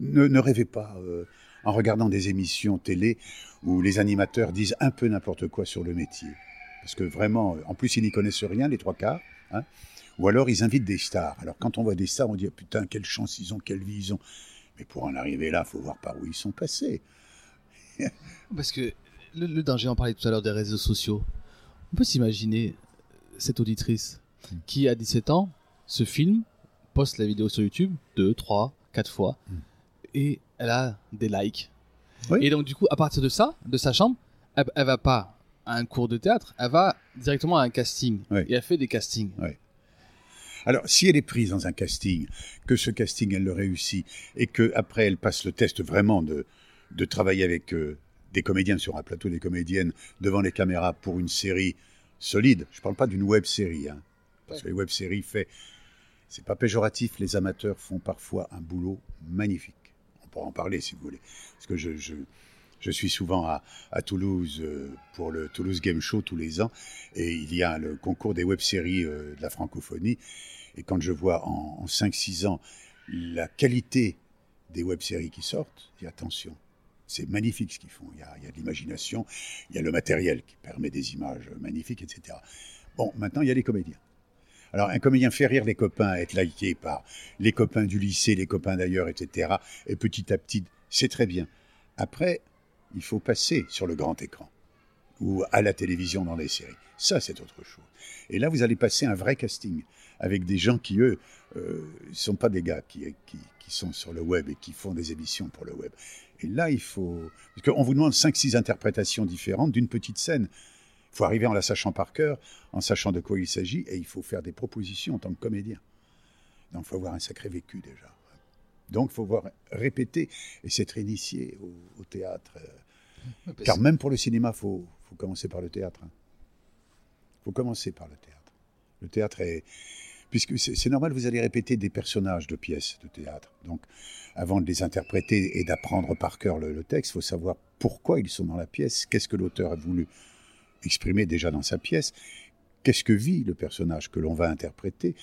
Ne, ne rêvez pas euh, en regardant des émissions télé où les animateurs disent un peu n'importe quoi sur le métier. Parce que vraiment, en plus, ils n'y connaissent rien, les trois quarts. hein. Ou alors, ils invitent des stars. Alors, quand on voit des stars, on dit, putain, quelle chance ils ont, quelle vie ils ont. Mais pour en arriver là, il faut voir par où ils sont passés. Parce que le, le danger, on parlait tout à l'heure des réseaux sociaux. On peut s'imaginer cette auditrice Mm. qui, à 17 ans, se filme, poste la vidéo sur YouTube deux, trois, quatre fois, Mm. et elle a des likes. Oui. Et donc, du coup, à partir de ça, de sa chambre, elle, elle va pas à un cours de théâtre, elle va directement à un casting. Oui. Et elle fait des castings. Alors, si elle est prise dans un casting, que ce casting, elle le réussit, et que après elle passe le test vraiment de, de travailler avec euh, des comédiens sur un plateau, des comédiennes devant les caméras pour une série solide, je ne parle pas d'une web série, hein, parce que les web séries c'est pas péjoratif, les amateurs font parfois un boulot magnifique. On pourra en parler si vous voulez, parce que je, suis souvent à, Toulouse euh, pour le Toulouse Game Show tous les ans, et il y a le concours des web séries euh, de la francophonie. Et quand je vois en, en 5-6 ans la qualité des web-séries qui sortent, dis attention, c'est magnifique ce qu'ils font. Il y, a, il y a l'imagination, il y a le matériel qui permet des images magnifiques, etc. Bon, maintenant, il y a les comédiens. Alors, un comédien fait rire les copains, être liké par les copains du lycée, les copains d'ailleurs, etc. Et petit à petit, c'est très bien. Après, il faut passer sur le grand écran ou à la télévision dans les séries. Ça, c'est autre chose. Et là, vous allez passer un vrai casting avec des gens qui, eux, euh, ne sont pas des gars qui sont sur le web et qui font des émissions pour le web. Et là, il faut... Parce qu'on vous demande 5-6 interprétations différentes d'une petite scène. Il faut arriver en la sachant par cœur, en sachant de quoi il s'agit, et il faut faire des propositions en tant que comédien. Donc, il faut avoir un sacré vécu déjà. Donc, il faut voir répéter et s'être initié au, au théâtre. Car même pour le cinéma, il faut, faut commencer par le théâtre. Il faut commencer par le théâtre. Le théâtre est... Puisque c'est normal, vous allez répéter des personnages de pièces de théâtre. Donc, avant de les interpréter et d'apprendre par cœur le, texte, il faut savoir pourquoi ils sont dans la pièce, qu'est-ce que l'auteur a voulu exprimer déjà dans sa pièce, qu'est-ce que vit le personnage que l'on va interpréter,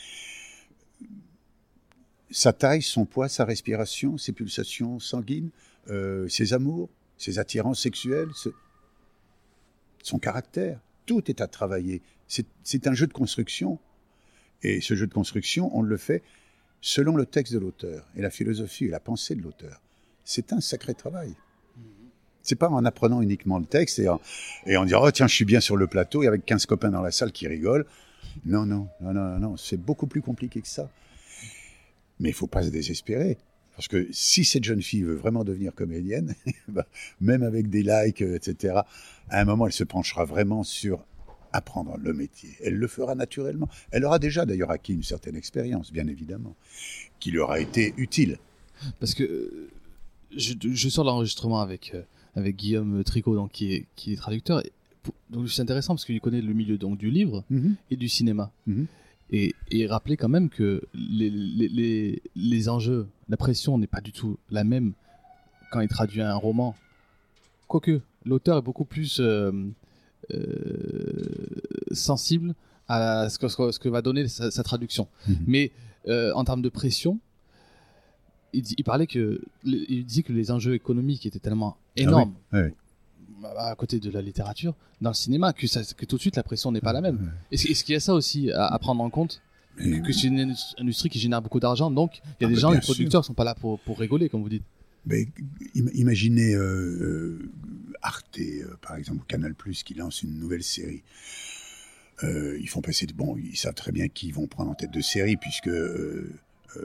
sa taille, son poids, sa respiration, ses pulsations sanguines, euh, ses amours, ses attirances sexuelles, son caractère. Tout est à travailler. C'est un jeu de construction. Et ce jeu de construction, on le fait selon le texte de l'auteur et la philosophie et la pensée de l'auteur. C'est un sacré travail. C'est pas en apprenant uniquement le texte et en, et disant, oh tiens, je suis bien sur le plateau et avec 15 copains dans la salle qui rigolent. Non, non, non, non, non, c'est beaucoup plus compliqué que ça. Mais il faut pas se désespérer. Parce que si cette jeune fille veut vraiment devenir comédienne, [laughs] bah, même avec des likes, etc., à un moment, elle se penchera vraiment sur apprendre le métier. Elle le fera naturellement. Elle aura déjà d'ailleurs acquis une certaine expérience, bien évidemment, qui lui aura été utile. Parce que euh, je, je sors l'enregistrement avec, euh, avec Guillaume Tricot, donc, qui, est, qui est traducteur. Donc c'est intéressant parce qu'il connaît le milieu donc, du livre Mhm. et du cinéma. Mhm. Et, et rappeler quand même que les, les, les, les enjeux, la pression n'est pas du tout la même quand il traduit un roman. Quoique, l'auteur est beaucoup plus euh, sensible à ce que, ce va donner sa, sa traduction. Mhm. Mais euh, en termes de pression, il, parlait que il disait que les enjeux économiques étaient tellement énormes Ah oui, à côté de la littérature dans le cinéma que, ça, que tout de suite la pression n'est pas la même. Est-ce qu'il y a ça aussi à, à prendre en compte que c'est une indus- industrie qui génère beaucoup d'argent, donc il y a Ah des bah, gens, les producteurs, sont pas là pour, pour rigoler, comme vous dites. Mais im- imaginez euh, euh, Arte, euh, par exemple, ou Canal+, qui lance une nouvelle série. Ils font passer bon, ils savent très bien qui vont prendre en tête de série, puisque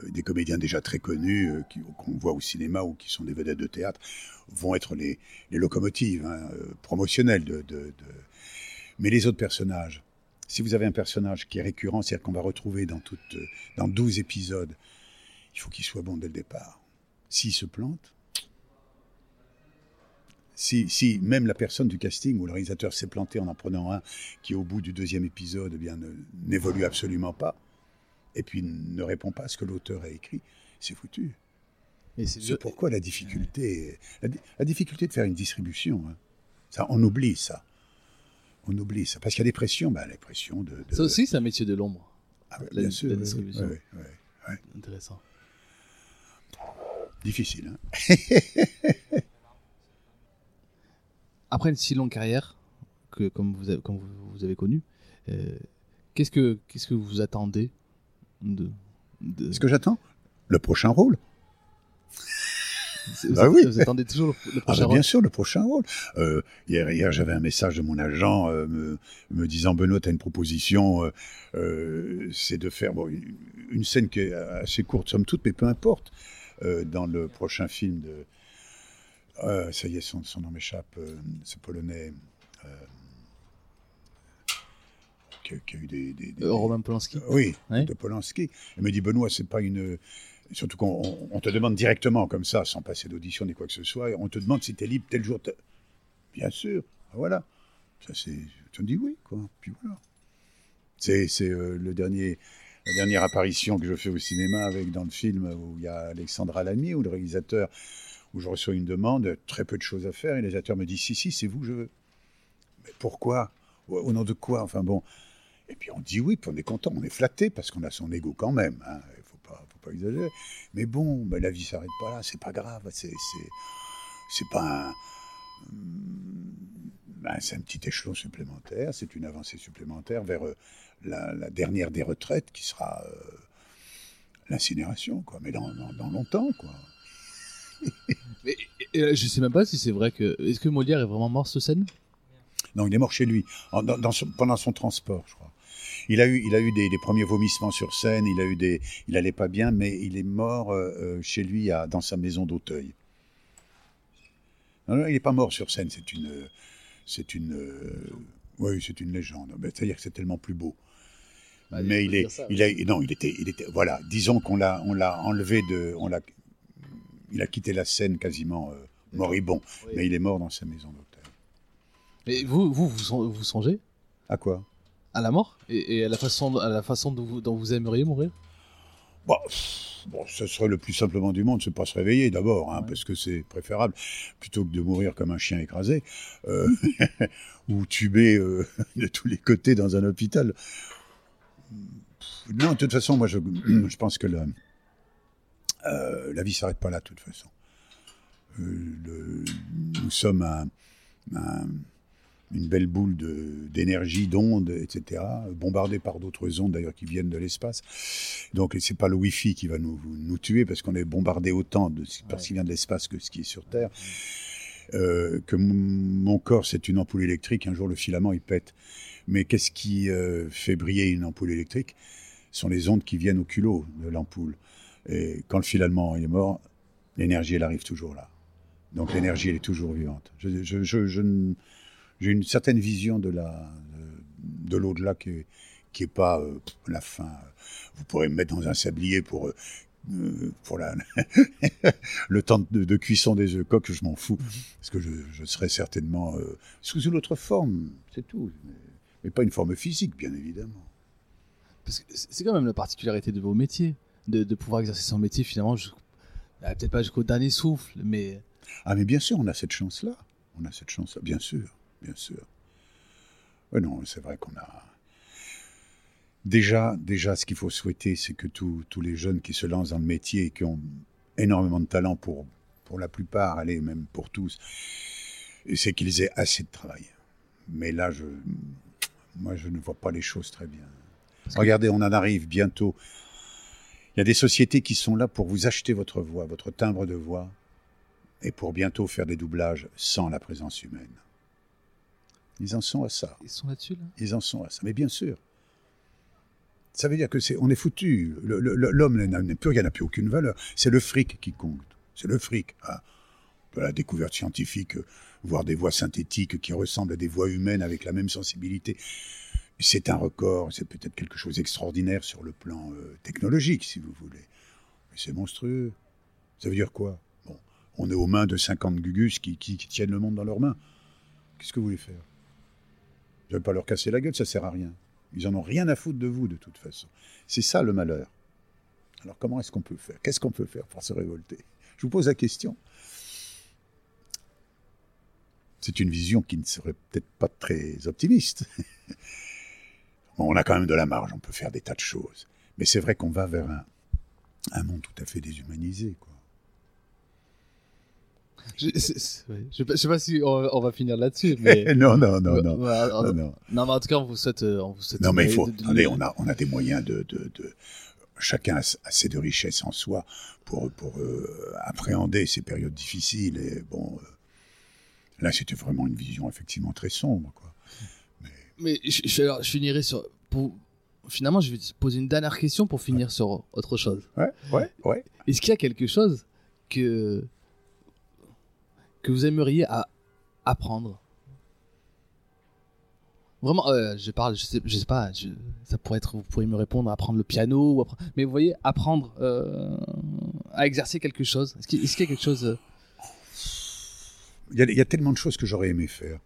des comédiens déjà très connus, qu'on voit au cinéma ou qui sont des vedettes de théâtre, vont être les, locomotives hein, promotionnelles Mais les autres personnages, si vous avez un personnage qui est récurrent, c'est-à-dire qu'on va retrouver dans, toute, dans 12 épisodes, il faut qu'il soit bon dès le départ. S'il se plante, si, si même la personne du casting ou le réalisateur s'est planté en en prenant un qui, au bout du deuxième épisode, eh bien, n'évolue absolument pas, et puis ne répond pas à ce que l'auteur a écrit, c'est foutu. C'est pourquoi la difficulté, la, di- la difficulté de faire une distribution, hein. ça, on oublie ça. On oublie ça. Parce qu'il y a des pressions, ben, les pressions de. de- Ça aussi, c'est un métier de l'ombre. Ah, la- bien sûr, la oui, distribution. oui, oui, oui. Intéressant. Difficile. hein. [laughs] Après une si longue carrière, que, comme, vous avez, comme vous, avez connu, euh, qu'est-ce que qu'est-ce que vous attendez de, de- Ce que j'attends, le prochain rôle. vous, bah oui. vous attendez toujours le, Ah prochain bah, rôle bien sûr, le prochain rôle. Euh, hier, hier j'avais un message de mon agent euh, me, me disant Benoît, tu as une proposition, euh, c'est de faire bon, une, une scène qui est assez courte, somme toute, mais peu importe, dans le prochain film de. Euh, ça y est, son, son nom m'échappe, euh, ce polonais. euh, qui, a- qui a eu des. des- des- Euh, Roman Polanski. oui, Ouais. de Polanski. Elle me dit Benoît, c'est pas une. Surtout qu'on on- on te demande directement comme ça, sans passer d'audition ni quoi que ce soit, on te demande si tu es libre tel jour. Bien sûr, Ah, voilà. Ça c'est. Tu me dis oui, quoi. Puis voilà. C'est euh, le dernier. La dernière apparition que je fais au cinéma avec dans le film où il y a Alexandra Lamy, où le réalisateur, où je reçois une demande, très peu de choses à faire, et le réalisateur me dit si si c'est vous je veux. Mais pourquoi? Au, nom de quoi? Enfin bon. Et puis on dit oui, puis on est content, on est flatté parce qu'on a son ego quand même. hein. Il faut pas, faut pas exagérer. Mais bon, la vie s'arrête pas là, c'est pas grave. C'est, pas un, ben, c'est un petit échelon supplémentaire, c'est une avancée supplémentaire vers euh, la, dernière des retraites qui sera euh, l'incinération. Mais dans, longtemps. Mais, et, euh, je sais même pas si c'est vrai que. Est-ce que Molière est vraiment mort sur scène? Non, il est mort chez lui, en- dans- dans son- pendant son transport, je crois. Il a eu, il a eu des, des premiers vomissements sur scène, il a eu des, il allait pas bien, mais il est mort euh, euh, chez lui, à- dans sa maison d'Auteuil. Non, non, il n'est pas mort sur scène, c'est une, c'est une, euh, oui, c'est une légende. C'est-à-dire que c'est tellement plus beau. Bah, mais il est, ça, il a, non, il était, il était, voilà. Disons qu'on l'a, on l'a enlevé de, on l'a, il a quitté la scène quasiment euh, moribond, Oui. mais il est mort dans sa maison d'Auteuil. Mais vous, vous, vous, son- vous songez? À quoi? À la mort? Et, et à la façon, à la façon dont vous, dont vous aimeriez mourir? Bon, pff, bon, ce serait le plus simplement du monde, c'est pas se réveiller d'abord, hein, Ouais. parce que c'est préférable, plutôt que de mourir comme un chien écrasé, euh, [laughs] ou tubé euh, [laughs] de tous les côtés dans un hôpital. Non, de toute façon, moi, je, [clears throat] je pense que le- euh, la vie s'arrête pas là, de toute façon. Euh, nous sommes un- un- une belle boule d'énergie, d'ondes, etc., bombardée par d'autres ondes d'ailleurs qui viennent de l'espace. Donc c'est pas le Wi-Fi qui va nous, tuer parce qu'on est bombardé autant par ce qui vient de l'espace que ce qui est sur Terre. Euh, que mon corps c'est une ampoule électrique, un jour le filament il pète. Mais qu'est-ce qui fait briller une ampoule électrique? Ce sont les ondes qui viennent au culot de l'ampoule. Et quand le fil est mort, l'énergie, elle arrive toujours là. Donc l'énergie, elle est toujours vivante. J'ai une certaine vision de la de, de l'au-delà qui est, qui est pas euh, la fin. Vous pourrez me mettre dans un sablier pour euh, [laughs] le temps de, cuisson des œufs coques, je m'en fous, parce que je, serai certainement euh, sous une autre forme, c'est tout, mais, mais pas une forme physique, bien évidemment. C'est quand même la particularité de vos métiers, de, de pouvoir exercer son métier finalement, ah, peut-être pas jusqu'au dernier souffle, mais Ah, mais bien sûr, on a cette chance-là. On a cette chance-là, bien sûr, bien sûr. Ouais, non, c'est vrai qu'on a. Déjà, déjà, ce qu'il faut souhaiter, c'est que tous tous les jeunes qui se lancent dans le métier et qui ont énormément de talent pour, pour la plupart, allez, même pour tous, c'est qu'ils aient assez de travail. Mais là, je, moi, je ne vois pas les choses très bien. Regardez, on en arrive bientôt. Il y a des sociétés qui sont là pour vous acheter votre voix, votre timbre de voix, et pour bientôt faire des doublages sans la présence humaine. Ils en sont à ça. ils sont là-dessus là? Ils en sont à ça. Mais bien sûr. Ça veut dire que c'est, on est foutu. L'homme n'a plus rien, n'a plus aucune valeur. C'est le fric qui compte. C'est le fric. hein. De la découverte scientifique, euh, voir des voix synthétiques qui ressemblent à des voix humaines avec la même sensibilité. C'est un record. C'est peut-être quelque chose d'extraordinaire sur le plan euh, technologique, si vous voulez. Mais c'est monstrueux. Ça veut dire quoi? Bon, on est aux mains de 50 gugus qui, tiennent le monde dans leurs mains. Qu'est-ce que vous voulez faire? Ne vais pas leur casser la gueule, ça sert à rien. Ils en ont rien à foutre de vous, de toute façon. C'est ça le malheur. Alors comment est-ce qu'on peut faire? Qu'est-ce qu'on peut faire pour se révolter? Je vous pose la question. C'est une vision qui ne serait peut-être pas très optimiste. [laughs] Bon, on a quand même de la marge, on peut faire des tas de choses. Mais c'est vrai qu'on va vers un, un monde tout à fait déshumanisé. Quoi. Je, je, sais pas- je sais pas si on, on va finir là-dessus, mais [laughs] non, non, non, non. Non, non. non, mais en tout cas, on vous souhaite, euh, on vous souhaite Non, mais il faut. de- de- Attendez, on a, on a des moyens de. de, de- chacun a assez de richesse en soi pour, pour euh, appréhender ces périodes difficiles. Et bon, euh, là, c'était vraiment une vision effectivement très sombre. Quoi. Mais je, je- alors, je finirai sur. Pour, finalement, je vais te poser une dernière question pour finir sur autre chose. Ouais, ouais, ouais. Est-ce qu'il y a quelque chose que que vous aimeriez à apprendre? Vraiment, euh, je parle, je sais, je sais pas, je- ça pourrait être, vous pourriez me répondre, apprendre le piano, ou mais vous voyez, apprendre euh, à exercer quelque chose. Est-ce qu'il y a quelque chose euh, Il y, a, il y a tellement de choses que j'aurais aimé faire.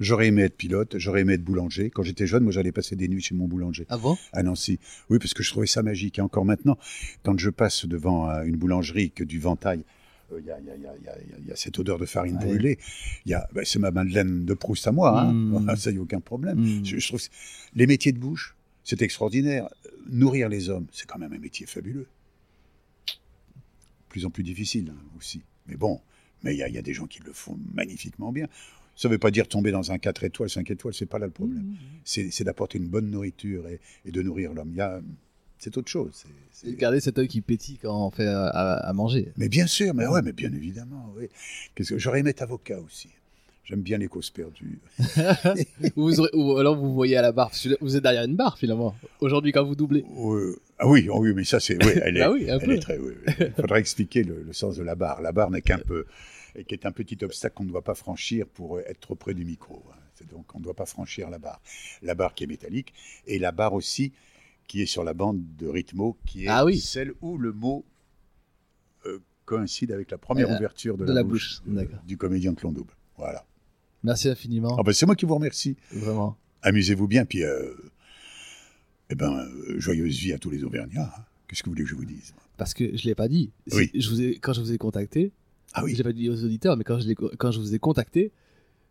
J'aurais aimé être pilote, j'aurais aimé être boulanger. Quand j'étais jeune, moi, j'allais passer des nuits chez mon boulanger. avant à Nancy. Oui, parce que je trouvais ça magique. Et encore maintenant, quand je passe devant euh, une boulangerie que du ventail, il y, a, il y il y cette odeur de farine Ouais. brûlée. Il y a, ben, c'est ma Madeleine de Proust à moi. Hein. Mm. [laughs] Ça, n'y a aucun problème. Mm. Je, je trouve les métiers de bouche, c'est extraordinaire. Nourrir les hommes, c'est quand même un métier fabuleux. Plus en plus difficile hein, aussi. Mais bon, mais il y, a- il y a des gens qui le font magnifiquement bien. Ça ne veut pas dire tomber dans un 4 étoiles, 5 étoiles, c'est pas là le problème c'est c'est d'apporter une bonne nourriture et, et de nourrir l'homme. Il y a- C'est autre chose. c'est- Garder cet œil qui pétille quand on fait à, à- manger. Mais bien sûr, mais ouais, mais bien évidemment, oui. Qu'est-ce que j'aurais aimé être avocat aussi. J'aime bien les causes perdues. [laughs] vous aurez- ou alors vous voyez à la barre, vous êtes derrière une barre finalement. Aujourd'hui, quand vous doublez. Euh, ah oui, oh oui, mais ça c'est, oui, elle [laughs] est, Ah oui, un elle peu. est très. oui, oui. Il faudrait expliquer le, le sens de la barre. La barre n'est qu'un peu, et qui est un petit obstacle qu'on ne doit pas franchir pour être trop près du micro. hein. Donc on ne doit pas franchir la barre. La barre qui est métallique et la barre aussi qui est sur la bande de rythmo, qui est Ah oui. celle où le mot euh, coïncide avec la première Euh, ouverture de, de la, la bouche, bouche, de- d'accord. du comédien Clon Double. Voilà. Merci infiniment. Ah ben, c'est moi qui vous remercie. Vraiment. Amusez-vous bien, puis euh, eh ben, euh, joyeuse vie à tous les Auvergnats. hein. Qu'est-ce que vous voulez que je vous dise Parce que je l'ai pas dit. Oui. je vous ai, quand je vous ai contacté, Ah je oui, l'ai pas dit aux auditeurs, mais quand je, l'ai- quand je vous ai contacté,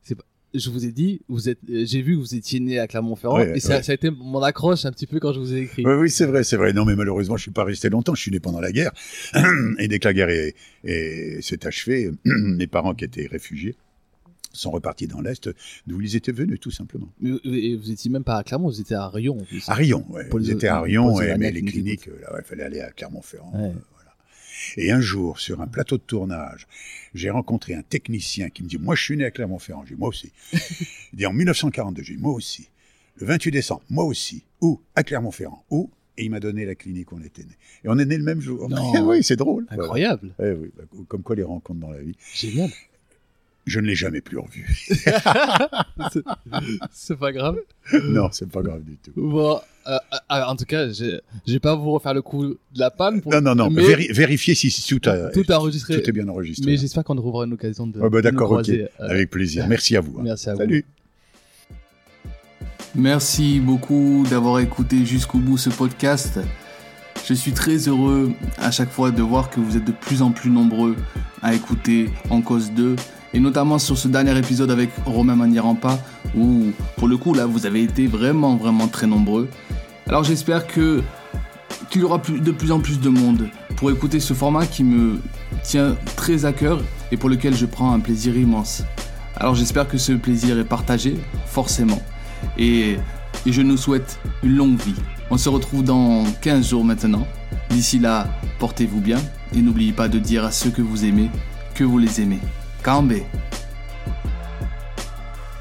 c'est pas- je vous ai dit, vous êtes, euh, j'ai vu que vous étiez né à Clermont-Ferrand, Ouais, et ça, ouais. ça a été mon accroche un petit peu quand je vous ai écrit. oui, oui c'est vrai, c'est vrai. Non, mais malheureusement, je suis pas resté longtemps. Je suis né pendant la guerre. [clears throat] Et dès que la guerre est- est- s'est achevée, [clears throat] mes parents qui étaient réfugiés sont repartis dans l'Est, d'où ils étaient venus, tout simplement. Et vous étiez même pas à Clermont, vous étiez à Rion. en plus. À Rion, les- Ils étaient à Rion, et, mais les cliniques, euh, il fallait aller à Clermont-Ferrand. Euh. Et un jour, sur un plateau de tournage, j'ai rencontré un technicien qui me dit Moi, je suis né à Clermont-Ferrand. J'ai Moi aussi. [laughs] Il dit En 1942, j'ai Moi aussi. le 28 décembre, moi aussi. Où À Clermont-Ferrand. Où Et il m'a donné la clinique où on était né. Et on est né le même jour. Non. [laughs] oui, c'est drôle. Incroyable. Voilà. Eh oui, comme quoi les rencontres dans la vie. Génial. Je ne l'ai jamais plus revu. [laughs] C'est- pas grave. non, c'est pas grave du tout. Bon, euh, euh, en tout cas, vais pas vous refaire le coup de la panne. Pour... Non, non, non. Mais véri- vérifiez si, si tout, a, tout est enregistré. tout est bien enregistré. Mais j'espère qu'on aura une occasion de. Ah bah de d'accord, ok. euh, Avec plaisir. [laughs] Merci à vous. hein. Merci à vous. Salut. Merci beaucoup d'avoir écouté jusqu'au bout ce podcast. Je suis très heureux à chaque fois de voir que vous êtes de plus en plus nombreux à écouter En Cause 2 et notamment sur ce dernier épisode avec Romain Manirampa où pour le coup là vous avez été vraiment vraiment très nombreux. Alors j'espère que qu'il y aura de plus en plus de monde pour écouter ce format qui me tient très à cœur et pour lequel je prends un plaisir immense. Alors j'espère que ce plaisir est partagé, forcément. Et, et je nous souhaite une longue vie. On se retrouve dans 15 jours maintenant. D'ici là, portez-vous bien et n'oubliez pas de dire à ceux que vous aimez que vous les aimez. Calm